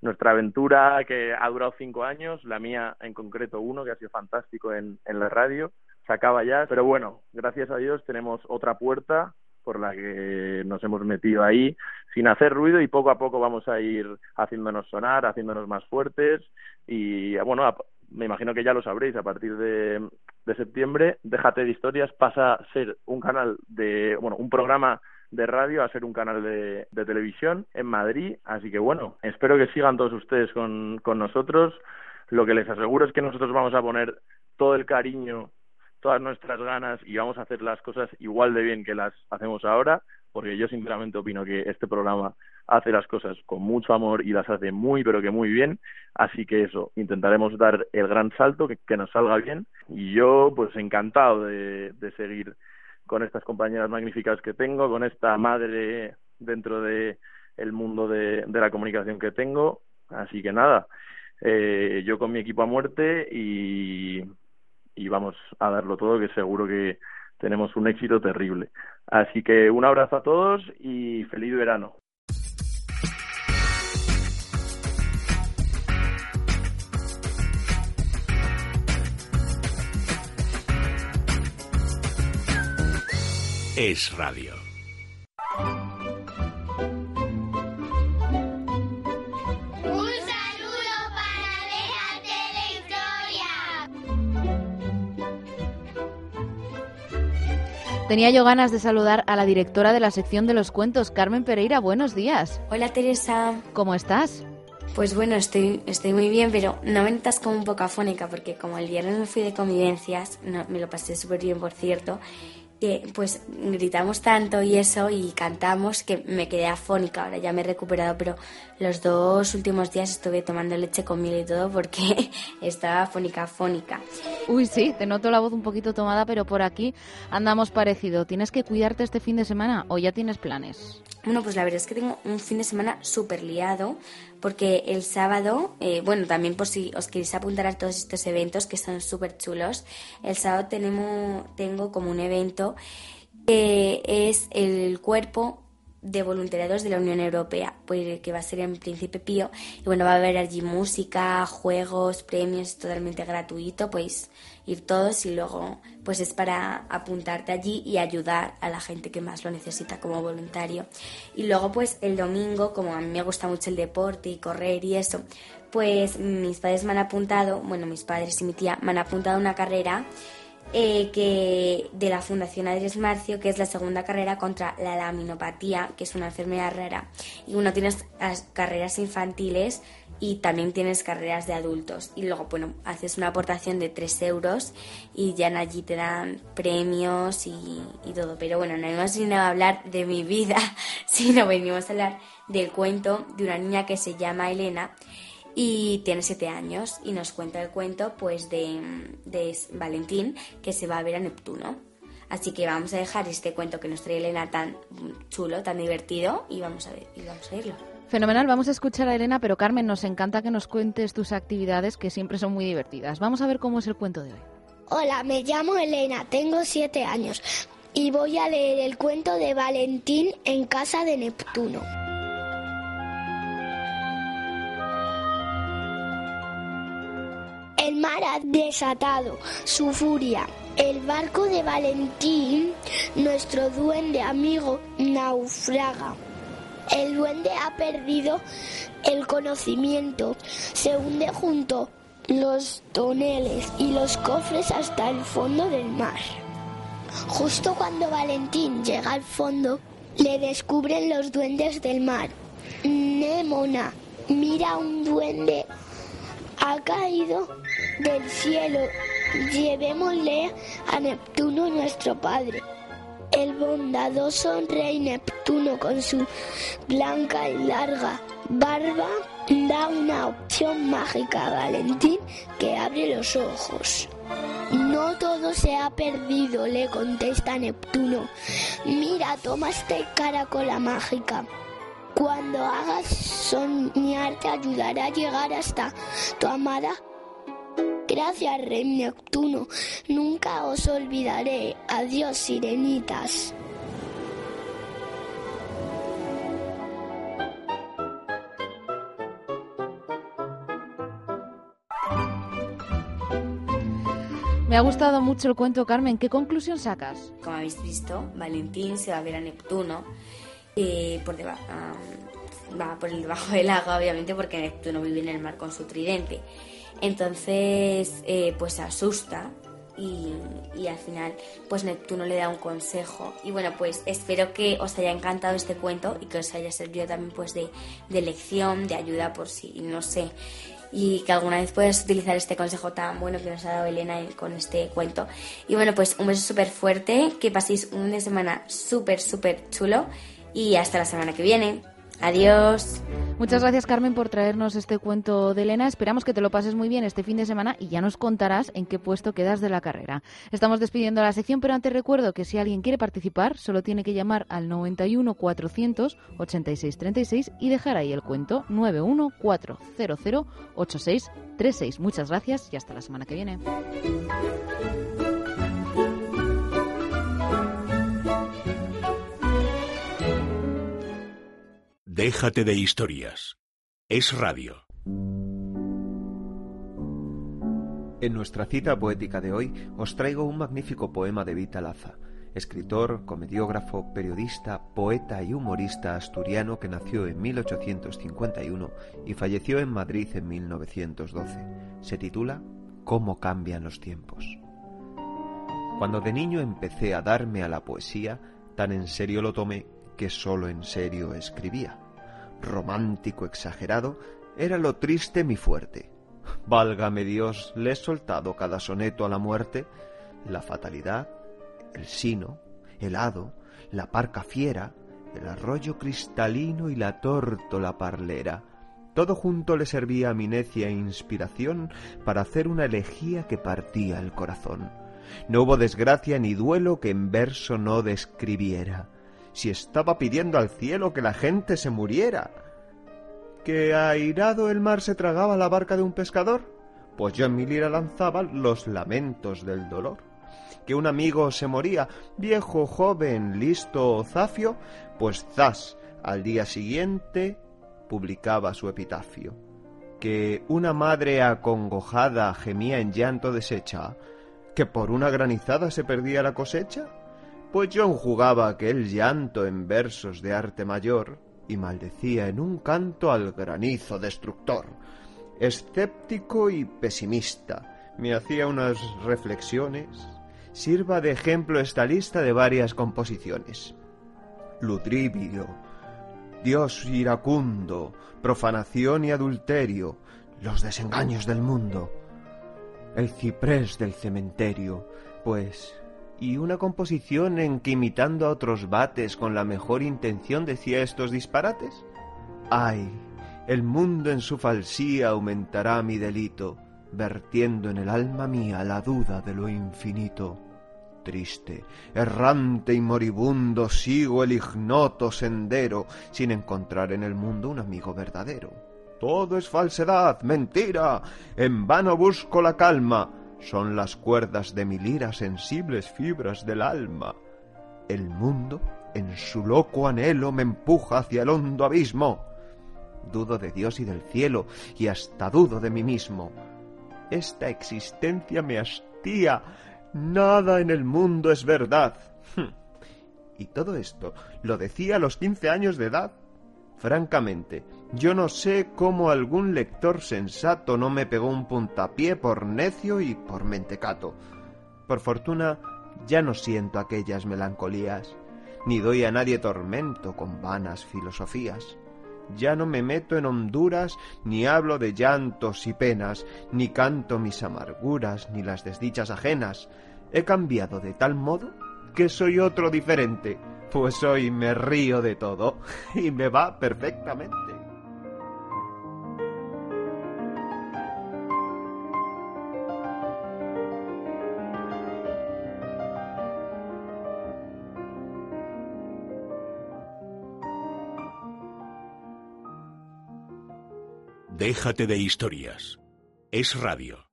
nuestra aventura que ha durado cinco años, la mía en concreto uno, que ha sido fantástico en, en la radio, se acaba ya, pero bueno, gracias a Dios tenemos otra puerta por la que nos hemos metido ahí sin hacer ruido y poco a poco vamos a ir haciéndonos sonar, haciéndonos más fuertes y bueno, me imagino que ya lo sabréis, a partir de, de septiembre, Déjate de Historias pasa a ser un canal de, bueno, un programa de radio a ser un canal de, televisión en Madrid. Así que bueno, espero que sigan todos ustedes con, con nosotros. Lo que les aseguro es que nosotros vamos a poner todo el cariño, todas nuestras ganas y vamos a hacer las cosas igual de bien que las hacemos ahora, porque yo sinceramente opino que este programa hace las cosas con mucho amor y las hace muy pero que muy bien así que eso intentaremos dar el gran salto que, que nos salga bien y yo pues encantado de, de seguir con estas compañeras magníficas que tengo con esta madre dentro de el mundo de, la comunicación que tengo. Así que nada eh, yo con mi equipo a muerte y vamos a darlo todo que seguro que tenemos un éxito terrible. Así que un abrazo a todos y feliz verano es radio. Un saludo para Déjate Tenía yo ganas de saludar a la directora de la sección de los cuentos, Carmen Pereira. Buenos días. Hola Teresa. ¿Cómo estás? Pues bueno, estoy, estoy muy bien, pero no me notas como un poco afónica, porque como el viernes me fui de convivencias, no, me lo pasé súper bien, por cierto, que pues gritamos tanto y eso y cantamos que me quedé afónica, ahora ya me he recuperado, pero los dos últimos días estuve tomando leche con miel y todo porque (laughs) estaba afónica, afónica. Uy, sí, te noto la voz un poquito tomada, pero por aquí andamos parecido. ¿Tienes que cuidarte este fin de semana o ya tienes planes? Bueno, pues la verdad es que tengo un fin de semana súper liado porque el sábado, eh, bueno, también por si os queréis apuntar a todos estos eventos que son súper chulos, el sábado tenemos, tengo como un evento que es el cuerpo de voluntariados de la Unión Europea, pues que va a ser en Príncipe Pío. Y bueno, va a haber allí música, juegos, premios, totalmente gratuito, pues ir todos y luego pues es para apuntarte allí y ayudar a la gente que más lo necesita como voluntario. Y luego pues el domingo, como a mí me gusta mucho el deporte y correr y eso, pues mis padres me han apuntado, bueno, mis padres y mi tía me han apuntado una carrera eh, que de la Fundación Adres Marcio, que es la segunda carrera contra la laminopatía, que es una enfermedad rara. Y uno tienes carreras infantiles y también tienes carreras de adultos. Y luego, bueno, haces una aportación de 3 euros y ya allí te dan premios y todo. Pero bueno, no hemos venido a hablar de mi vida, (laughs) sino venimos a hablar del cuento de una niña que se llama Elena y tiene siete años y nos cuenta el cuento pues de, de, Valentín que se va a ver a Neptuno. Así que vamos a dejar este cuento que nos trae Elena tan chulo, tan divertido y vamos a ver y vamos a irlo. Fenomenal, vamos a escuchar a Elena, pero Carmen, nos encanta que nos cuentes tus actividades que siempre son muy divertidas. Vamos a ver cómo es el cuento de hoy. Hola, me llamo Elena, tengo siete años y voy a leer el cuento de Valentín en casa de Neptuno. Mar ha desatado su furia. El barco de Valentín, nuestro duende amigo, naufraga. El duende ha perdido el conocimiento. Se hunde junto los toneles y los cofres hasta el fondo del mar. Justo cuando Valentín llega al fondo, le descubren los duendes del mar. Némona mira un duende ha caído del cielo. Llevémosle a Neptuno nuestro Padre. El bondadoso rey Neptuno con su blanca y larga barba da una opción mágica a Valentín que abre los ojos. No todo se ha perdido, le contesta Neptuno. Mira, toma este caracola mágica. Cuando hagas soñar te ayudará a llegar hasta tu amada. Gracias, Rey Neptuno. Nunca os olvidaré. Adiós, sirenitas. Me ha gustado mucho el cuento, Carmen. ¿Qué conclusión sacas? Como habéis visto, Valentín se va a ver a Neptuno eh, por debajo, va por el debajo del agua, obviamente, porque Neptuno vive en el mar con su tridente. Entonces, eh, pues asusta y, al final, pues Neptuno le da un consejo. Y bueno, pues espero que os haya encantado este cuento y que os haya servido también pues de, de lección, de ayuda por si, no sé, y que alguna vez puedas utilizar este consejo tan bueno que nos ha dado Elena con este cuento. Y bueno, pues un beso súper fuerte, que paséis una semana súper, súper chulo y hasta la semana que viene. Adiós. Muchas gracias Carmen por traernos este cuento de Elena. Esperamos que te lo pases muy bien este fin de semana y ya nos contarás en qué puesto quedas de la carrera. Estamos despidiendo la sección, pero antes recuerdo que si alguien quiere participar, solo tiene que llamar al 91 400 86 36 y dejar ahí el cuento 91 400 86 36. Muchas gracias y hasta la semana que viene. Déjate de historias. Es radio. En nuestra cita poética de hoy os traigo un magnífico poema de Vita Laza, escritor, comediógrafo, periodista, poeta y humorista asturiano que nació en 1851 y falleció en Madrid en 1912. Se titula Cómo cambian los tiempos. Cuando de niño empecé a darme a la poesía, tan en serio lo tomé que sólo en serio escribía. Romántico exagerado, era lo triste mi fuerte. Válgame Dios, le he soltado cada soneto a la muerte, la fatalidad, el sino, el hado, la parca fiera, el arroyo cristalino y la tórtola parlera. Todo junto le servía a mi necia inspiración para hacer una elegía que partía el corazón. No hubo desgracia ni duelo que en verso no describiera si estaba pidiendo al cielo que la gente se muriera? ¿Que airado el mar se tragaba la barca de un pescador? Pues yo en mi lira lanzaba los lamentos del dolor. ¿Que un amigo se moría, viejo, joven, listo o zafio? Pues zas, al día siguiente publicaba su epitafio. ¿Que una madre acongojada gemía en llanto deshecha? ¿Que por una granizada se perdía la cosecha? Pues yo enjugaba aquel llanto en versos de arte mayor y maldecía en un canto al granizo destructor. Escéptico y pesimista, me hacía unas reflexiones. Sirva de ejemplo esta lista de varias composiciones. Ludribio, Dios iracundo, profanación y adulterio, los desengaños del mundo, el ciprés del cementerio, pues y una composición en que imitando a otros bates con la mejor intención decía estos disparates? ¡Ay! El mundo en su falsía aumentará mi delito, vertiendo en el alma mía la duda de lo infinito. Triste, errante y moribundo sigo el ignoto sendero, sin encontrar en el mundo un amigo verdadero. Todo es falsedad, mentira, en vano busco la calma, son las cuerdas de mi lira sensibles fibras del alma. El mundo, en su loco anhelo, me empuja hacia el hondo abismo. Dudo de Dios y del cielo, y hasta dudo de mí mismo. Esta existencia me hastía. Nada en el mundo es verdad. Y todo esto lo decía a los quince años de edad. Francamente, yo no sé cómo algún lector sensato no me pegó un puntapié por necio y por mentecato. Por fortuna, ya no siento aquellas melancolías, ni doy a nadie tormento con vanas filosofías. Ya no me meto en honduras, ni hablo de llantos y penas, ni canto mis amarguras, ni las desdichas ajenas. He cambiado de tal modo que soy otro diferente, pues hoy me río de todo (laughs) y me va perfectamente. Déjate de historias. Es radio.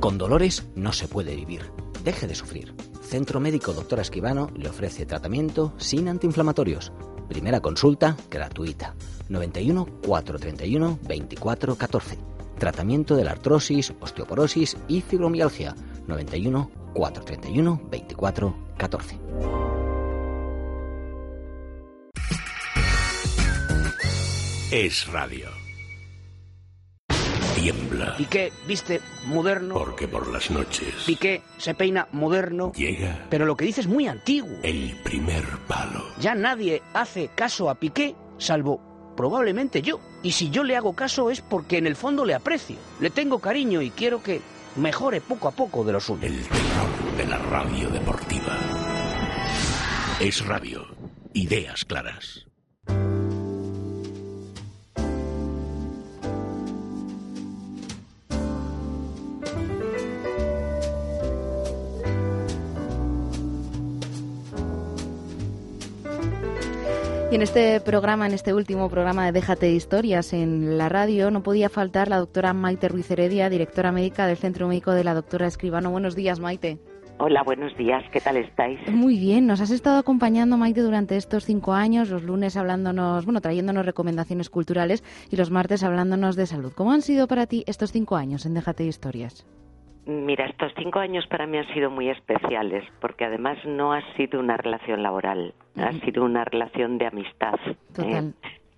Con dolores no se puede vivir. Deje de sufrir. Centro Médico Doctor Esquivano le ofrece tratamiento sin antiinflamatorios. Primera consulta gratuita. 91 431 24 14. tratamiento de la artrosis, osteoporosis y fibromialgia. 91 431 24 Es radio. Tiembla. Piqué viste moderno. Porque por las noches Piqué se peina moderno. llega Pero lo que dice es muy antiguo. el primer palo. Ya nadie hace caso a Piqué, salvo probablemente yo. Y si yo le hago caso es porque en el fondo le aprecio. Le tengo cariño y quiero que mejore poco a poco de lo suyo. El terror de la radio deportiva. Es radio. Ideas claras. Y en este programa, en este último programa de Déjate de Historias en la radio, no podía faltar la doctora Maite Ruiz Heredia, directora médica del Centro Médico de la doctora Escribano. Buenos días, Maite. Hola, buenos días. ¿Qué tal estáis? Muy bien, nos has estado acompañando, Maite, durante estos cinco años, los lunes hablándonos, bueno, trayéndonos recomendaciones culturales y los martes hablándonos de salud. ¿Cómo han sido para ti estos cinco años en Déjate de Historias? Mira, estos cinco años para mí han sido muy especiales porque además no ha sido una relación laboral, ha sido una relación de amistad. ¿eh?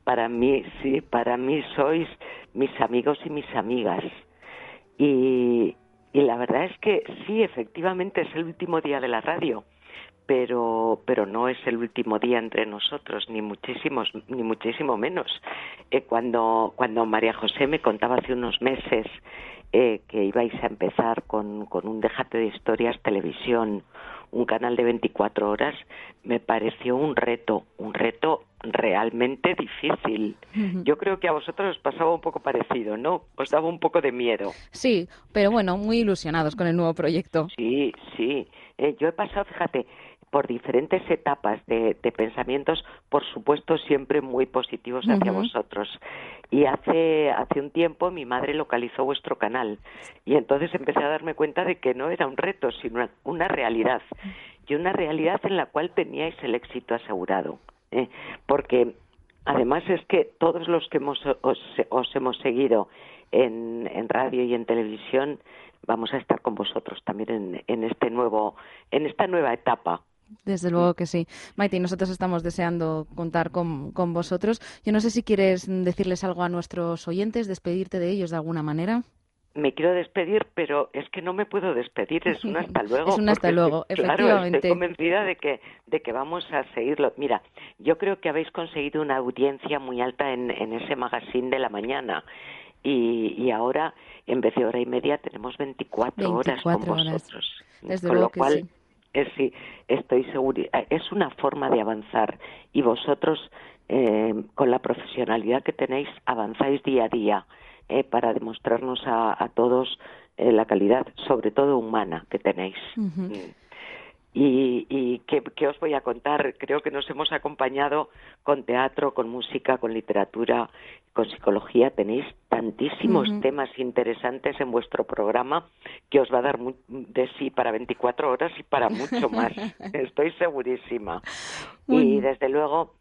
Para mí, sí, para mí sois mis amigos y mis amigas. Y, y la verdad es que sí, efectivamente es el último día de la radio, pero, pero no es el último día entre nosotros, ni muchísimos, ni muchísimo menos. Eh, cuando, cuando María José me contaba hace unos meses eh, que ibais a empezar con, con un Déjate de Historias Televisión, un canal de 24 horas, me pareció un reto, un reto realmente difícil. Yo creo que a vosotros os pasaba un poco parecido, ¿no? Os daba un poco de miedo. Sí, pero bueno, muy ilusionados con el nuevo proyecto. Sí, sí. Eh, yo he pasado, fíjate, por diferentes etapas de, de pensamientos, por supuesto, siempre muy positivos hacia vosotros. Y hace, hace un tiempo mi madre localizó vuestro canal y entonces empecé a darme cuenta de que no era un reto, sino una, una realidad. Y una realidad en la cual teníais el éxito asegurado. ¿eh? Porque además es que todos los que hemos, os, os hemos seguido en, en radio y en televisión, vamos a estar con vosotros también en, en este nuevo, en esta nueva etapa. Desde luego que sí. Maite, y nosotros estamos deseando contar con, con vosotros. Yo no sé si quieres decirles algo a nuestros oyentes, despedirte de ellos de alguna manera. Me quiero despedir, pero es que no me puedo despedir, es un hasta (laughs) luego. Es un hasta luego, Claro, efectivamente. estoy convencida de que, de que vamos a seguirlo. Mira, yo creo que habéis conseguido una audiencia muy alta en, en ese magazine de la mañana. Y, y ahora, en vez de hora y media, tenemos 24, horas con 24 horas. vosotros. Desde con luego lo que cual, sí. Es, sí, estoy segura. Es una forma de avanzar. Y vosotros, eh, con la profesionalidad que tenéis, avanzáis día a día eh, para demostrarnos a, a todos eh, la calidad, sobre todo humana, que tenéis. Y, y ¿qué, qué os voy a contar? Creo que nos hemos acompañado con teatro, con música, con literatura, con psicología. Tenéis tantísimos temas interesantes en vuestro programa que os va a dar de sí para 24 horas y para mucho más. (laughs) Estoy segurísima. Muy Y desde luego,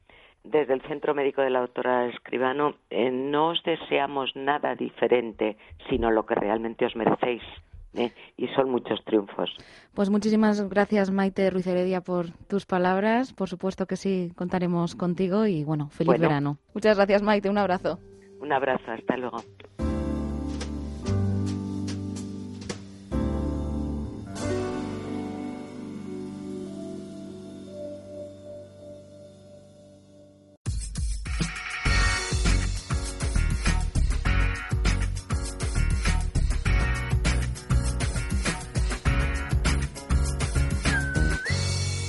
desde el Centro Médico de la Doctora Escribano, eh, no os deseamos nada diferente, sino lo que realmente os merecéis. ¿Eh? Y son muchos triunfos. Pues muchísimas gracias, Maite Ruiz Heredia, por tus palabras. Por supuesto que sí, contaremos contigo y bueno, feliz Bueno. verano. Muchas gracias, Maite. Un abrazo. Un abrazo, hasta luego.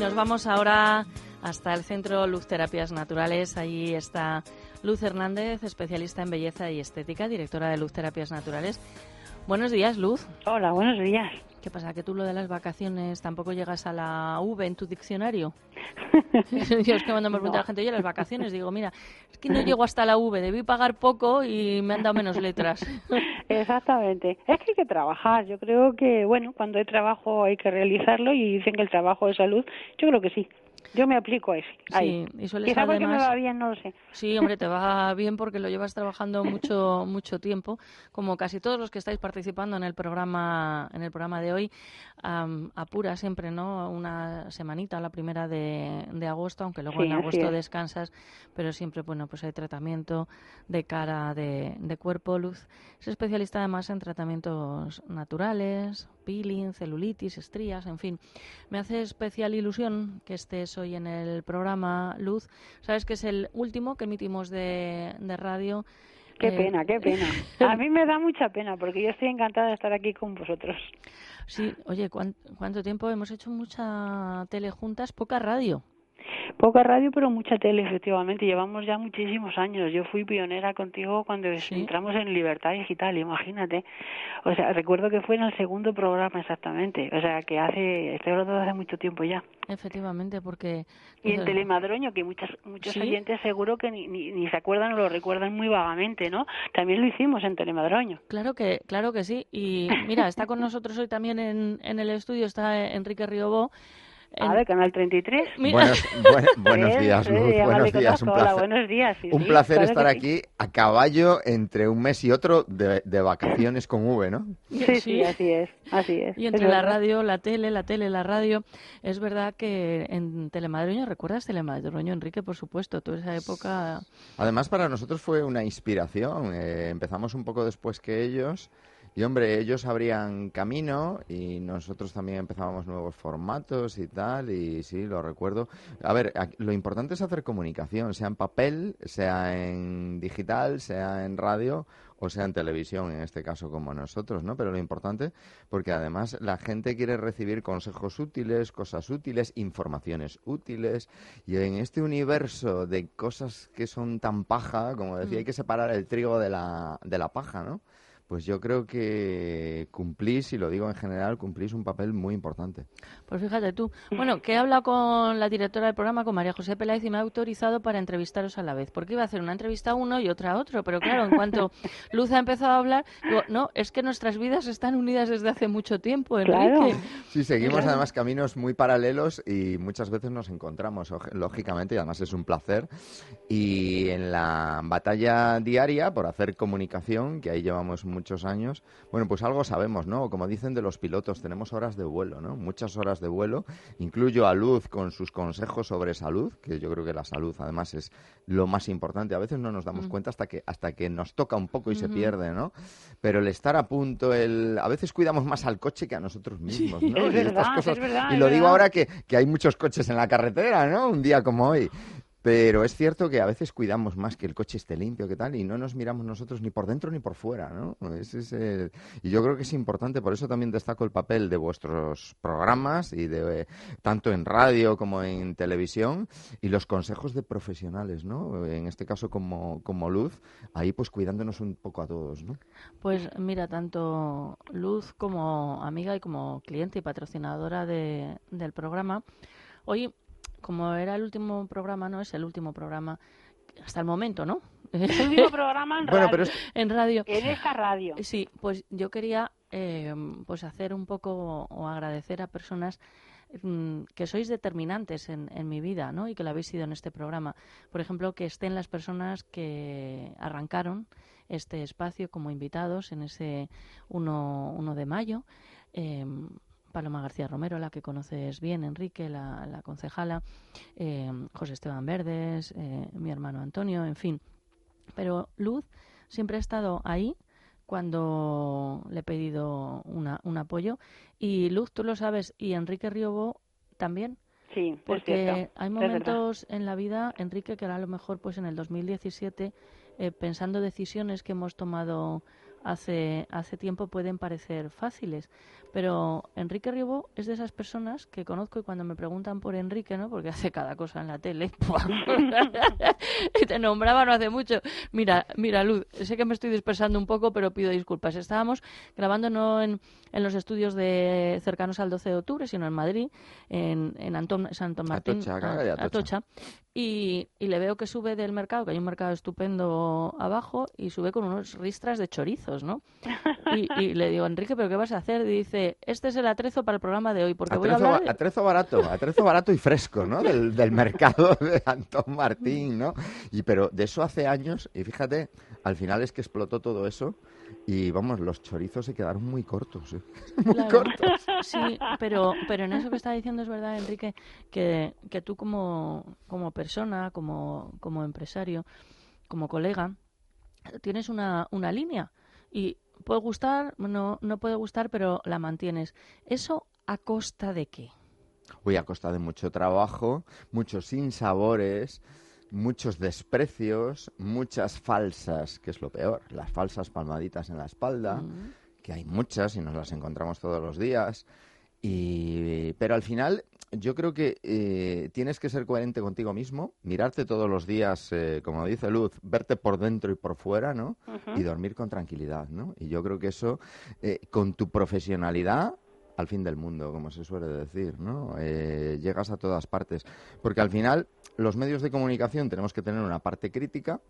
Nos vamos ahora hasta el Centro Luz Terapias Naturales. Allí está Luz Hernández, especialista en belleza y estética, directora de Luz Terapias Naturales. Buenos días, Luz. Hola, buenos días. ¿Qué pasa? ¿Que tú lo de las vacaciones tampoco llegas a la V en tu diccionario? (laughs) Yo es que cuando me pregunta la gente, oye, las vacaciones, digo, mira, es que no llego hasta la V, debí pagar poco y me han dado menos letras. (laughs) Exactamente. Es que hay que trabajar. Yo creo que, bueno, cuando hay trabajo hay que realizarlo y dicen que el trabajo de salud, yo creo que sí. Yo me aplico a ese. Ahí. Sí, y suele Quizá me va bien, no lo sé. Sí, hombre, te va (laughs) bien porque lo llevas trabajando mucho (laughs) mucho tiempo, como casi todos los que estáis participando en el programa en el programa de hoy. am, apura siempre, ¿no? Una semanita, la primera de, de agosto, aunque luego Sí, en agosto es. descansas, pero siempre, bueno, pues hay tratamiento de cara, de, de cuerpo, luz. Es especialista además en tratamientos naturales, peeling, celulitis, estrías, en fin. Me hace especial ilusión que estés hoy en el programa Luz. Sabes que es el último que emitimos de, de radio. Qué Eh, pena, qué pena. (laughs) A mí me da mucha pena porque yo estoy encantada de estar aquí con vosotros. Sí, oye, ¿cuán- ¿cuánto tiempo hemos hecho mucha tele juntas? Poca radio. Poca radio, pero mucha tele, efectivamente. Llevamos ya muchísimos años. Yo fui pionera contigo cuando entramos en Libertad Digital, imagínate. O sea, recuerdo que fue en el segundo programa exactamente. O sea, que hace, estoy hablando de hace mucho tiempo ya. Efectivamente, porque... Y en Telemadroño, que muchas, muchos ¿Sí? oyentes seguro que ni, ni, ni se acuerdan o lo recuerdan muy vagamente, ¿no? También lo hicimos en Telemadroño. Claro que, claro que sí. Y mira, está con nosotros hoy también en, en el estudio, está Enrique Riobó. A ver, Canal 33. (laughs) Mira. Buenos, buen- buenos (laughs) días, Luz. Buenos días. Un Hola, placer, buenos días. sí, un sí, placer claro estar aquí a caballo entre un mes y otro de, de vacaciones con V, ¿no? Sí, sí, así es, así es. Y entre Es la verdad. radio, la tele, la tele, la radio, es verdad que en Telemadroño, ¿recuerdas Telemadroño, Enrique? Por supuesto, toda esa época... Además, para nosotros fue una inspiración. eh, empezamos un poco después que ellos. Y hombre, ellos abrían camino y nosotros también empezábamos nuevos formatos y tal, y sí, lo recuerdo. A ver, lo importante es hacer comunicación, sea en papel, sea en digital, sea en radio o sea en televisión, en este caso como nosotros, ¿no? Pero lo importante, porque además la gente quiere recibir consejos útiles, cosas útiles, informaciones útiles, y en este universo de cosas que son tan paja, como decía, hay que separar el trigo de la, de la paja, ¿no? Pues yo creo que cumplís, y lo digo en general, cumplís un papel muy importante. Pues fíjate tú. Bueno, que he hablado con la directora del programa, con María José Peláez, y me ha autorizado para entrevistaros a la vez. Porque iba a hacer una entrevista a uno y otra a otro. Pero claro, en cuanto (laughs) Luz ha empezado a hablar, digo, no, es que nuestras vidas están unidas desde hace mucho tiempo, Enrique. Sí, seguimos Claro. además caminos muy paralelos y muchas veces nos encontramos, lógicamente, y además es un placer. Y en la batalla diaria por hacer comunicación, que ahí llevamos muchos años, bueno, pues algo sabemos, ¿no? Como dicen de los pilotos, tenemos horas de vuelo, ¿no? Muchas horas de vuelo. Incluyo a Luz con sus consejos sobre salud, que yo creo que la salud además es lo más importante. A veces no nos damos Mm. cuenta hasta que, hasta que nos toca un poco y se Ujú. pierde, ¿no? Pero el estar a punto, el... a veces cuidamos más al coche que a nosotros mismos, (laughs) ¿no? es Y estas verdad, cosas- es verdad, y es lo digo verdad. ahora que, que hay muchos coches en la carretera, ¿no? Un día como hoy. Pero es cierto que a veces cuidamos más que el coche esté limpio, que tal, y no nos miramos nosotros ni por dentro ni por fuera, ¿no? Ese es el- Y yo creo que es importante, por eso también destaco el papel de vuestros programas, y de tanto en radio como en televisión, y los consejos de profesionales, ¿no? En este caso como, como Luz, ahí pues cuidándonos un poco a todos, ¿no? Pues mira, tanto Luz como amiga y como cliente y patrocinadora de- del programa, hoy, como era el último programa, no es el último programa hasta el momento, ¿no? (laughs) El último programa en (laughs) Bueno, radio. pero es- en radio. En esta radio. Sí, pues yo quería eh, pues hacer un poco o agradecer a personas mm, que sois determinantes en, en mi vida, ¿no? Y que lo habéis sido en este programa. Por ejemplo, que estén las personas que arrancaron este espacio como invitados en ese 1, 1 de mayo. Eh, Paloma García Romero, la que conoces bien, Enrique, la, la concejala, eh, José Esteban Verdes, eh, mi hermano Antonio, en fin. Pero Luz siempre ha estado ahí cuando le he pedido una, un apoyo. Y Luz, tú lo sabes, y Enrique Riobo también. Sí, Porque hay momentos en la vida, Enrique, que a lo mejor pues en el 2017, eh, pensando decisiones que hemos tomado hace, hace tiempo pueden parecer fáciles. Pero Enrique Ribó es de esas personas que conozco y cuando me preguntan por Enrique, ¿no? Porque hace cada cosa en la tele. (laughs) y (laughs) te nombraba no hace mucho. Mira, mira, Luz, sé que me estoy dispersando un poco, pero pido disculpas. Estábamos grabando no en, en los estudios de cercanos al 12 de octubre, sino en Madrid, en, en Antón, San Martín, Atocha, a- Atocha. Atocha, y, y le veo que sube del mercado, que hay un mercado estupendo abajo, y sube con unos ristras de chorizos, ¿no? (laughs) Y, y le digo, Enrique, ¿pero qué vas a hacer? Y dice, este es el atrezo para el programa de hoy, porque voy a Atrezo, hablar... de- atrezo barato, atrezo barato y fresco, ¿no? Del, del mercado (laughs) de Antón Martín, ¿no? Y pero de eso hace años, y fíjate, al final es que explotó todo eso y vamos, los chorizos se quedaron muy cortos, ¿eh? (laughs) Muy Claro. cortos. Sí, pero, pero en eso que está diciendo es verdad, Enrique, que, que tú como, como persona, como, como empresario, como colega, tienes una, una línea y puede gustar, no, no puede gustar, pero la mantienes. ¿Eso a costa de qué? Uy, a costa de mucho trabajo, muchos sinsabores, muchos desprecios, muchas falsas, que es lo peor, las falsas palmaditas en la espalda, que hay muchas y nos las encontramos todos los días. Y, pero al final yo creo que eh, tienes que ser coherente contigo mismo, mirarte todos los días, eh, como dice Luz, verte por dentro y por fuera, ¿no? Y dormir con tranquilidad, ¿no? Y yo creo que eso, eh, con tu profesionalidad, al fin del mundo, como se suele decir, ¿no? Eh, llegas a todas partes. Porque al final, los medios de comunicación tenemos que tener una parte crítica,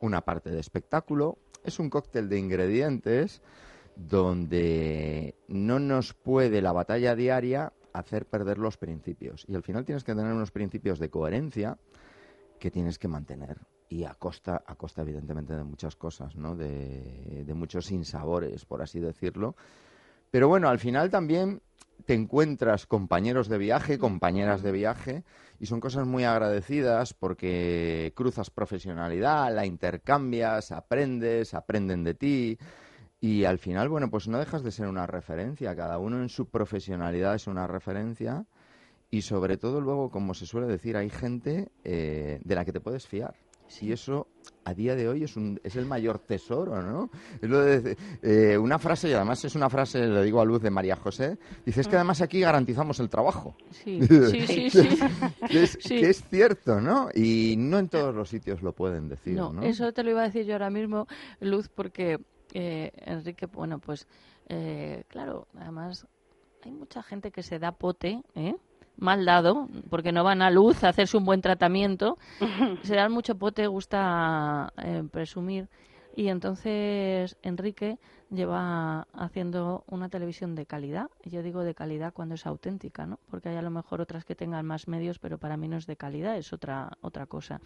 una parte de espectáculo, es un cóctel de ingredientes donde no nos puede la batalla diaria hacer perder los principios. Y al final tienes que tener unos principios de coherencia que tienes que mantener. Y a costa, a costa evidentemente, de muchas cosas, ¿no? De, de muchos sinsabores, por así decirlo. Pero bueno, al final también te encuentras compañeros de viaje, compañeras de viaje, y son cosas muy agradecidas porque cruzas profesionalidad, la intercambias, aprendes, aprenden de ti. Y al final, bueno, pues no dejas de ser una referencia. Cada uno en su profesionalidad es una referencia. Y sobre todo luego, como se suele decir, hay gente eh, de la que te puedes fiar. Y eso a día de hoy es, un, es el mayor tesoro, ¿no? Es lo de, eh, una frase, y además es una frase, le digo a luz de María José, dice, es que además aquí garantizamos el trabajo. Sí, (laughs) sí, sí, sí. que, es, Sí. que es cierto, ¿no? Y no en todos los sitios lo pueden decir, ¿no? No, eso te lo iba a decir yo ahora mismo, Luz, porque eh, Enrique, bueno, pues eh, claro, además hay mucha gente que se da pote, ¿eh? Mal dado, porque no van a luz a hacerse un buen tratamiento, (laughs) se dan mucho pote, gusta eh, presumir. Y entonces Enrique lleva haciendo una televisión de calidad. Y Yo digo de calidad cuando es auténtica, ¿no? Porque hay a lo mejor otras que tengan más medios, pero para mí no es de calidad, es otra otra cosa.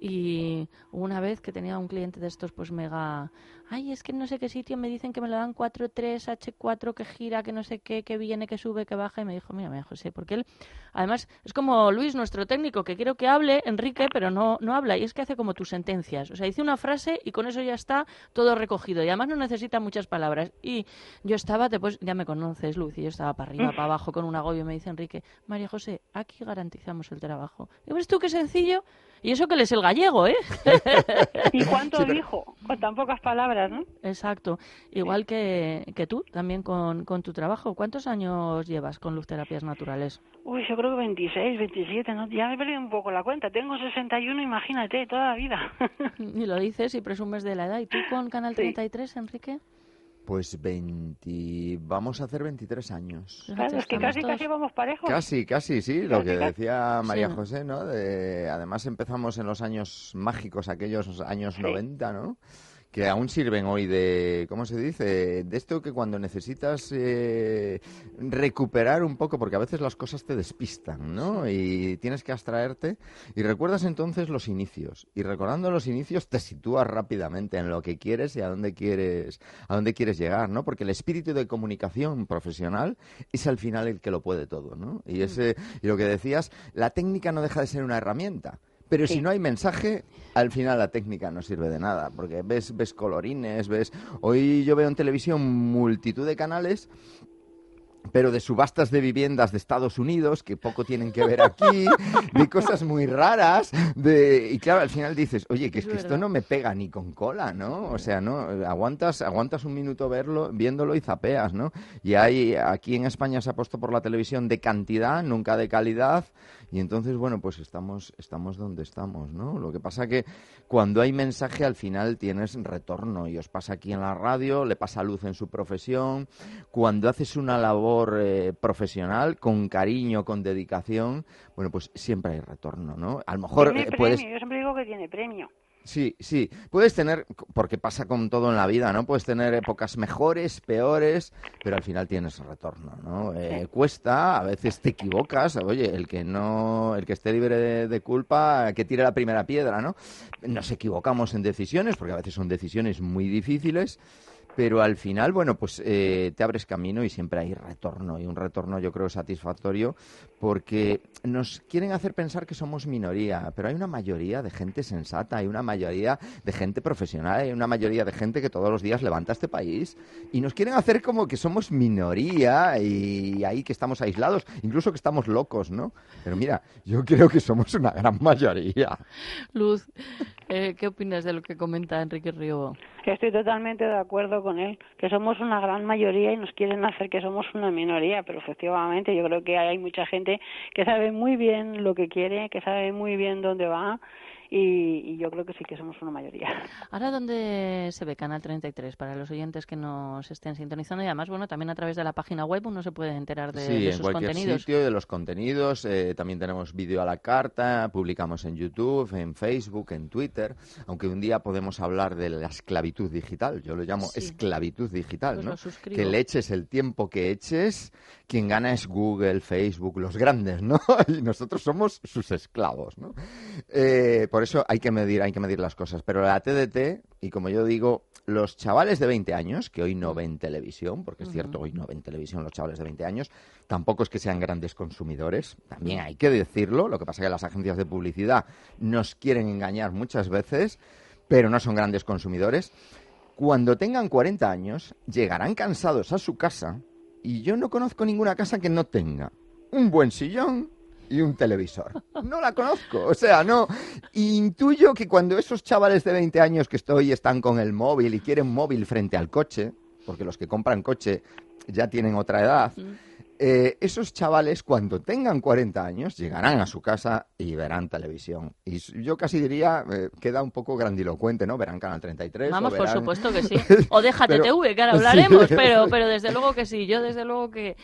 Y una vez que tenía un cliente de estos, pues mega, ay, es que no sé qué sitio me dicen que me lo dan 4.3, H4, que gira, que no sé qué, que viene, que sube, que baja. Y me dijo, mira, mira, José, porque él, además, es como Luis, nuestro técnico, que quiero que hable, Enrique, pero no, no habla. Y es que hace como tus sentencias. O sea, dice una frase y con eso ya está todo recogido. Y además no necesita muchas palabras. Y yo estaba, después, ya me conoces, Luz, y yo estaba para arriba, para abajo, con un agobio. Me dice Enrique, María José, aquí garantizamos el trabajo. Y ves tú qué sencillo. Y eso que él es el gallego, ¿eh? (laughs) ¿Y cuánto Sí, pero- dijo? Con tan pocas palabras, ¿no? Exacto. Igual que, que tú, también con, con tu trabajo. ¿Cuántos años llevas con Luz Terapias Naturales? Uy, yo creo que 26, 27, ¿no? Ya me he perdido un poco la cuenta. Tengo 61, imagínate, toda la vida. (laughs) Y lo dices y presumes de la edad. ¿Y tú con Canal 33, Enrique? Pues 20... Vamos a hacer 23 años. Claro, es que casi, casi vamos parejos. Casi, casi, sí, lo que casi. decía María Sí. José, ¿no? De- además empezamos en los años mágicos, aquellos años Sí. 90, ¿no? Que aún sirven hoy de, ¿cómo se dice? De esto que cuando necesitas eh, recuperar un poco, porque a veces las cosas te despistan, ¿no? Y tienes que abstraerte. Y recuerdas entonces los inicios. Y recordando los inicios te sitúas rápidamente en lo que quieres y a dónde quieres, a dónde quieres llegar, ¿no? Porque el espíritu de comunicación profesional es al final el que lo puede todo, ¿no? Y ese, y lo que decías, la técnica no deja de ser una herramienta. Pero si no hay mensaje, al final la técnica no sirve de nada, porque ves, ves colorines, ves... Hoy yo veo en televisión multitud de canales pero de subastas de viviendas de Estados Unidos, que poco tienen que ver aquí, (laughs) de cosas muy raras, de... y claro, al final dices, oye, que es, que esto no me pega ni con cola, ¿no? O sea, no, aguantas, aguantas un minuto verlo, viéndolo y zapeas, ¿no? Y hay, aquí en España se ha puesto por la televisión de cantidad, nunca de calidad, y entonces, bueno, pues estamos, estamos donde estamos, ¿no? Lo que pasa que cuando hay mensaje al final tienes retorno y os pasa aquí en la radio, le pasa luz en su profesión. Cuando haces una labor eh, profesional con cariño, con dedicación, bueno, pues siempre hay retorno, ¿no? A lo mejor tiene eh, premio, puedes... yo siempre digo que tiene premio. Sí, sí. Puedes tener, porque pasa con todo en la vida, ¿no? Puedes tener épocas mejores, peores, pero al final tienes retorno, ¿no? Eh, cuesta, a veces te equivocas. Oye, el que no, el que esté libre de, de culpa, que tire la primera piedra, ¿no? Nos equivocamos en decisiones, porque a veces son decisiones muy difíciles. Pero al final, bueno, pues eh, te abres camino y siempre hay retorno. Y un retorno yo creo satisfactorio porque nos quieren hacer pensar que somos minoría, pero hay una mayoría de gente sensata, hay una mayoría de gente profesional, hay una mayoría de gente que todos los días levanta este país y nos quieren hacer como que somos minoría y ahí que estamos aislados, incluso que estamos locos, ¿no? Pero mira, yo creo que somos una gran mayoría. Luz, eh, ¿qué opinas de lo que comenta Enrique Río? Estoy totalmente de acuerdo con él, que somos una gran mayoría y nos quieren hacer que somos una minoría, pero efectivamente yo creo que hay mucha gente que sabe muy bien lo que quiere, que sabe muy bien dónde va y, y yo creo que sí que somos una mayoría. Ahora, ¿dónde se ve Canal 33 para los oyentes que nos estén sintonizando? Y además, bueno, también a través de la página web uno se puede enterar de, sí, de en sus cualquier contenidos. sitio de los contenidos. eh, también tenemos vídeo a la carta, publicamos en YouTube, en Facebook, en Twitter. Aunque un día podemos hablar de la esclavitud digital. Yo lo llamo Sí. esclavitud digital, Pues ¿no? Que le eches el tiempo que eches, quien gana es Google, Facebook, los grandes, ¿no? (laughs) Y nosotros somos sus esclavos, ¿no? Eh, por eso hay que medir, hay que medir las cosas. Pero la TDT, y como yo digo, los chavales de 20 años, que hoy no ven televisión, porque es cierto, hoy no ven televisión los chavales de 20 años, tampoco es que sean grandes consumidores, también hay que decirlo, lo que pasa es que las agencias de publicidad nos quieren engañar muchas veces, pero no son grandes consumidores. Cuando tengan 40 años, llegarán cansados a su casa, y yo no conozco ninguna casa que no tenga un buen sillón y un televisor. No la conozco, o sea, no. Intuyo que cuando esos chavales de 20 años que estoy están con el móvil y quieren móvil frente al coche, porque los que compran coche ya tienen otra edad, eh, esos chavales cuando tengan 40 años llegarán a su casa y verán televisión. Y yo casi diría, eh, queda un poco grandilocuente, ¿no? Verán Canal 33. o Vamos, por verán- supuesto que sí. (laughs) O déjate Pero- TV, que ahora (laughs) sí. hablaremos, pero, pero desde luego que sí. Yo desde luego que,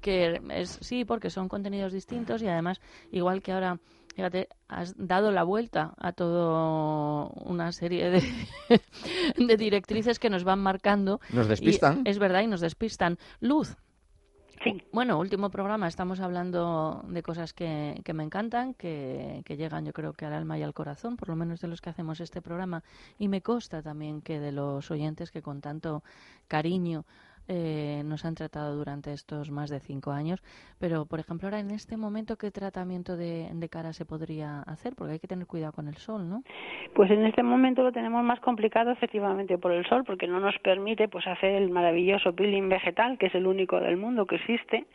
que es, sí, porque son contenidos distintos y además, igual que ahora, fíjate, has dado la vuelta a todo una serie de, (laughs) de directrices que nos van marcando. Nos despistan. Es verdad, y nos despistan. Luz. Bueno, último programa, estamos hablando de cosas que, que me encantan, que, que llegan yo creo que al alma y al corazón, por lo menos de los que hacemos este programa, y me consta también que de los oyentes que con tanto cariño eh, nos han tratado durante estos más de cinco años. Pero, por ejemplo, ahora en este momento, ¿qué tratamiento de, de cara se podría hacer? Porque hay que tener cuidado con el sol, ¿no? Pues en este momento lo tenemos más complicado efectivamente por el sol, porque no nos permite pues hacer el maravilloso peeling vegetal, que es el único del mundo que existe,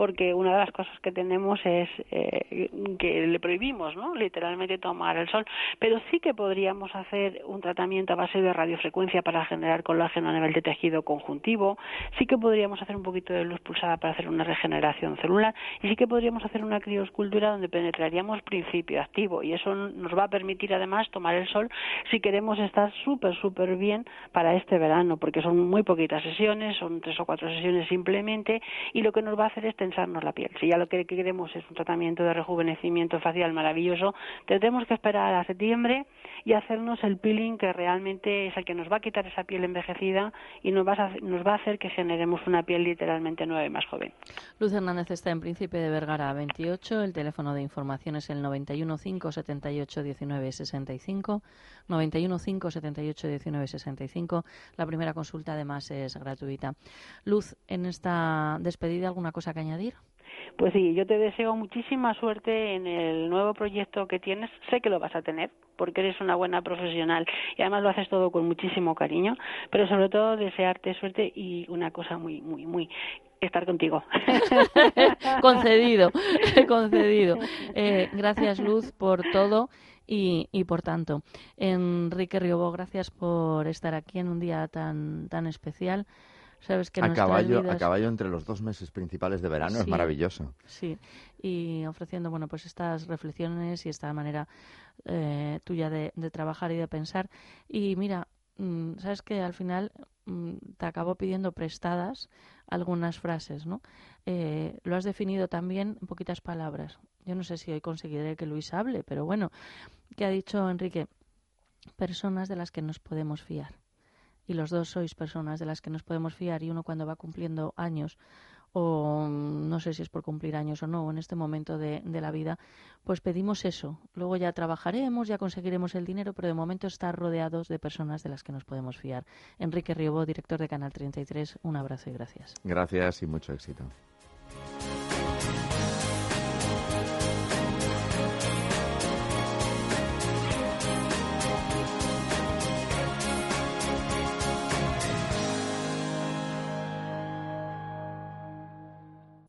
porque una de las cosas que tenemos es eh, que le prohibimos, ¿no? Literalmente tomar el sol, pero sí que podríamos hacer un tratamiento a base de radiofrecuencia para generar colágeno a nivel de tejido conjuntivo, sí que podríamos hacer un poquito de luz pulsada para hacer una regeneración celular. Y sí que podríamos hacer una crioscultura donde penetraríamos principio activo. Y eso nos va a permitir además tomar el sol si queremos estar súper súper bien para este verano porque son muy poquitas sesiones son tres o cuatro sesiones simplemente. Y lo que nos va a hacer es la piel si ya lo que queremos es un tratamiento de rejuvenecimiento facial maravilloso tendremos que esperar a septiembre y hacernos el peeling que realmente es el que nos va a quitar esa piel envejecida y nos va a, nos va a hacer que generemos una piel literalmente nueva y más joven. Luz Hernández está en Príncipe de Vergara 28, el teléfono de información es el 91 5 78 19 65, 91 5 78 19 65. La primera consulta además es gratuita. Luz, en esta despedida, ¿alguna cosa que añadir? Pues sí, yo te deseo muchísima suerte en el nuevo proyecto que tienes. Sé que lo vas a tener, porque eres una buena profesional y además lo haces todo con muchísimo cariño, pero sobre todo desearte suerte y una cosa muy, muy, muy estar contigo. (laughs) concedido, (laughs) concedido. Eh, gracias Luz por todo y, y por tanto. Enrique Riobo, gracias por estar aquí en un día tan, tan especial. Sabes que a caballo, a caballo entre los dos meses principales de verano es maravilloso. Sí, y ofreciendo bueno pues estas reflexiones y esta manera eh, tuya de, de, trabajar y de pensar. Y mira, mm, sabes que al final mm, te acabo pidiendo prestadas algunas frases, ¿no? Eh, lo has definido también en poquitas palabras. Yo no sé si hoy conseguiré que Luis hable, pero bueno, ¿qué ha dicho Enrique? Personas de las que nos podemos fiar y los dos sois personas de las que nos podemos fiar y uno cuando va cumpliendo años o no sé si es por cumplir años o no, en este momento de, de, la vida, pues pedimos eso. Luego ya trabajaremos, ya conseguiremos el dinero, pero de momento estar rodeados de personas de las que nos podemos fiar. Enrique Riobo, director de Canal 33, un abrazo y gracias. Gracias y mucho éxito.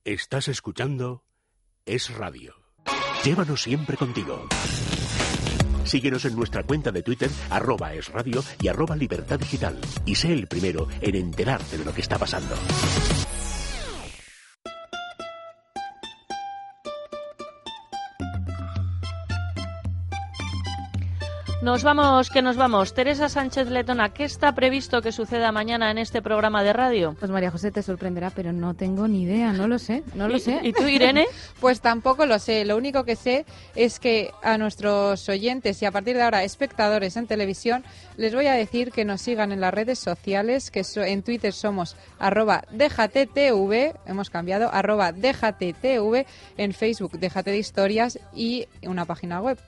Estás escuchando Es Radio. Llévanos siempre contigo. Síguenos en nuestra cuenta de Twitter, arroba y arroba libertad digital. Y sé el primero en enterarte de lo que está pasando. Nos vamos, que nos vamos. Teresa Sánchez Letona, ¿qué está previsto que suceda mañana en este programa de radio? Pues María José te sorprenderá, pero no tengo ni idea, no lo sé, no lo sé. ¿Y tú, Irene? (laughs) pues tampoco lo sé. Lo único que sé es que a nuestros oyentes y a partir de ahora espectadores en televisión les voy a decir que nos sigan en las redes sociales, que en Twitter somos arroba DJTTV, hemos cambiado, arroba DJTTV, en Facebook Déjate de Historias y una página web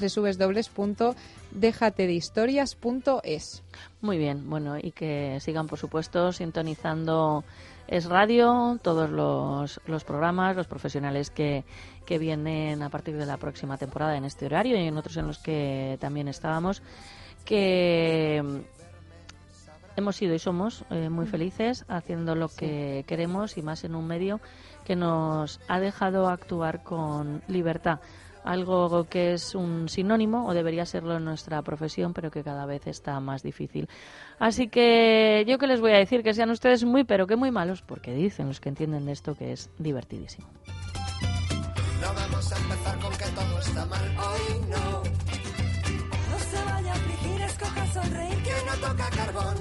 www.dejatedhistorias.es. Muy bien, bueno, y que sigan, por supuesto, sintonizando Es Radio, todos los, los programas, los profesionales que, que vienen a partir de la próxima temporada en este horario y en otros en los que también estábamos, que hemos sido y somos eh, muy felices haciendo lo que queremos y más en un medio que nos ha dejado actuar con libertad algo que es un sinónimo o debería serlo en nuestra profesión, pero que cada vez está más difícil. Así que yo que les voy a decir que sean ustedes muy, pero que muy malos, porque dicen los que entienden de esto que es divertidísimo. No vamos a empezar con que todo está mal hoy, no. No se vaya a afligir, escoja sonreír, que no toca carbón.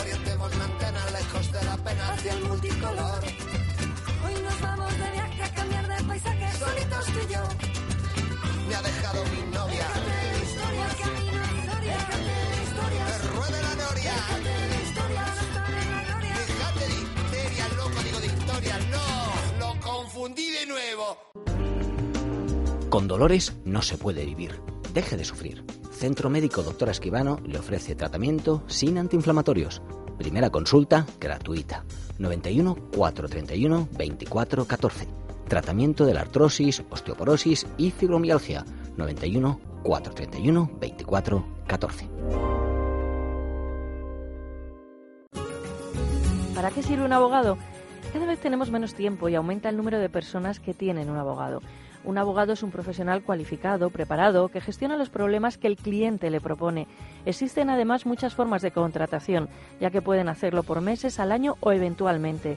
Orientemos la antena lejos de la pena hacia el multicolor. Tú y yo. Me ha dejado mi novia. camino, historia. Que ruede la. Déjate de histeria, loco, digo de historia, no. Lo confundí de nuevo. Con dolores no se puede vivir. Deje de sufrir. Centro Médico Doctor Esquivano le ofrece tratamiento sin antiinflamatorios. Primera consulta gratuita. 91 431 24 14. Tratamiento de la artrosis, osteoporosis y fibromialgia. 91 431 24 14. ¿Para qué sirve un abogado? Cada vez tenemos menos tiempo y aumenta el número de personas que tienen un abogado. Un abogado es un profesional cualificado, preparado, que gestiona los problemas que el cliente le propone. Existen además muchas formas de contratación, ya que pueden hacerlo por meses, al año o eventualmente.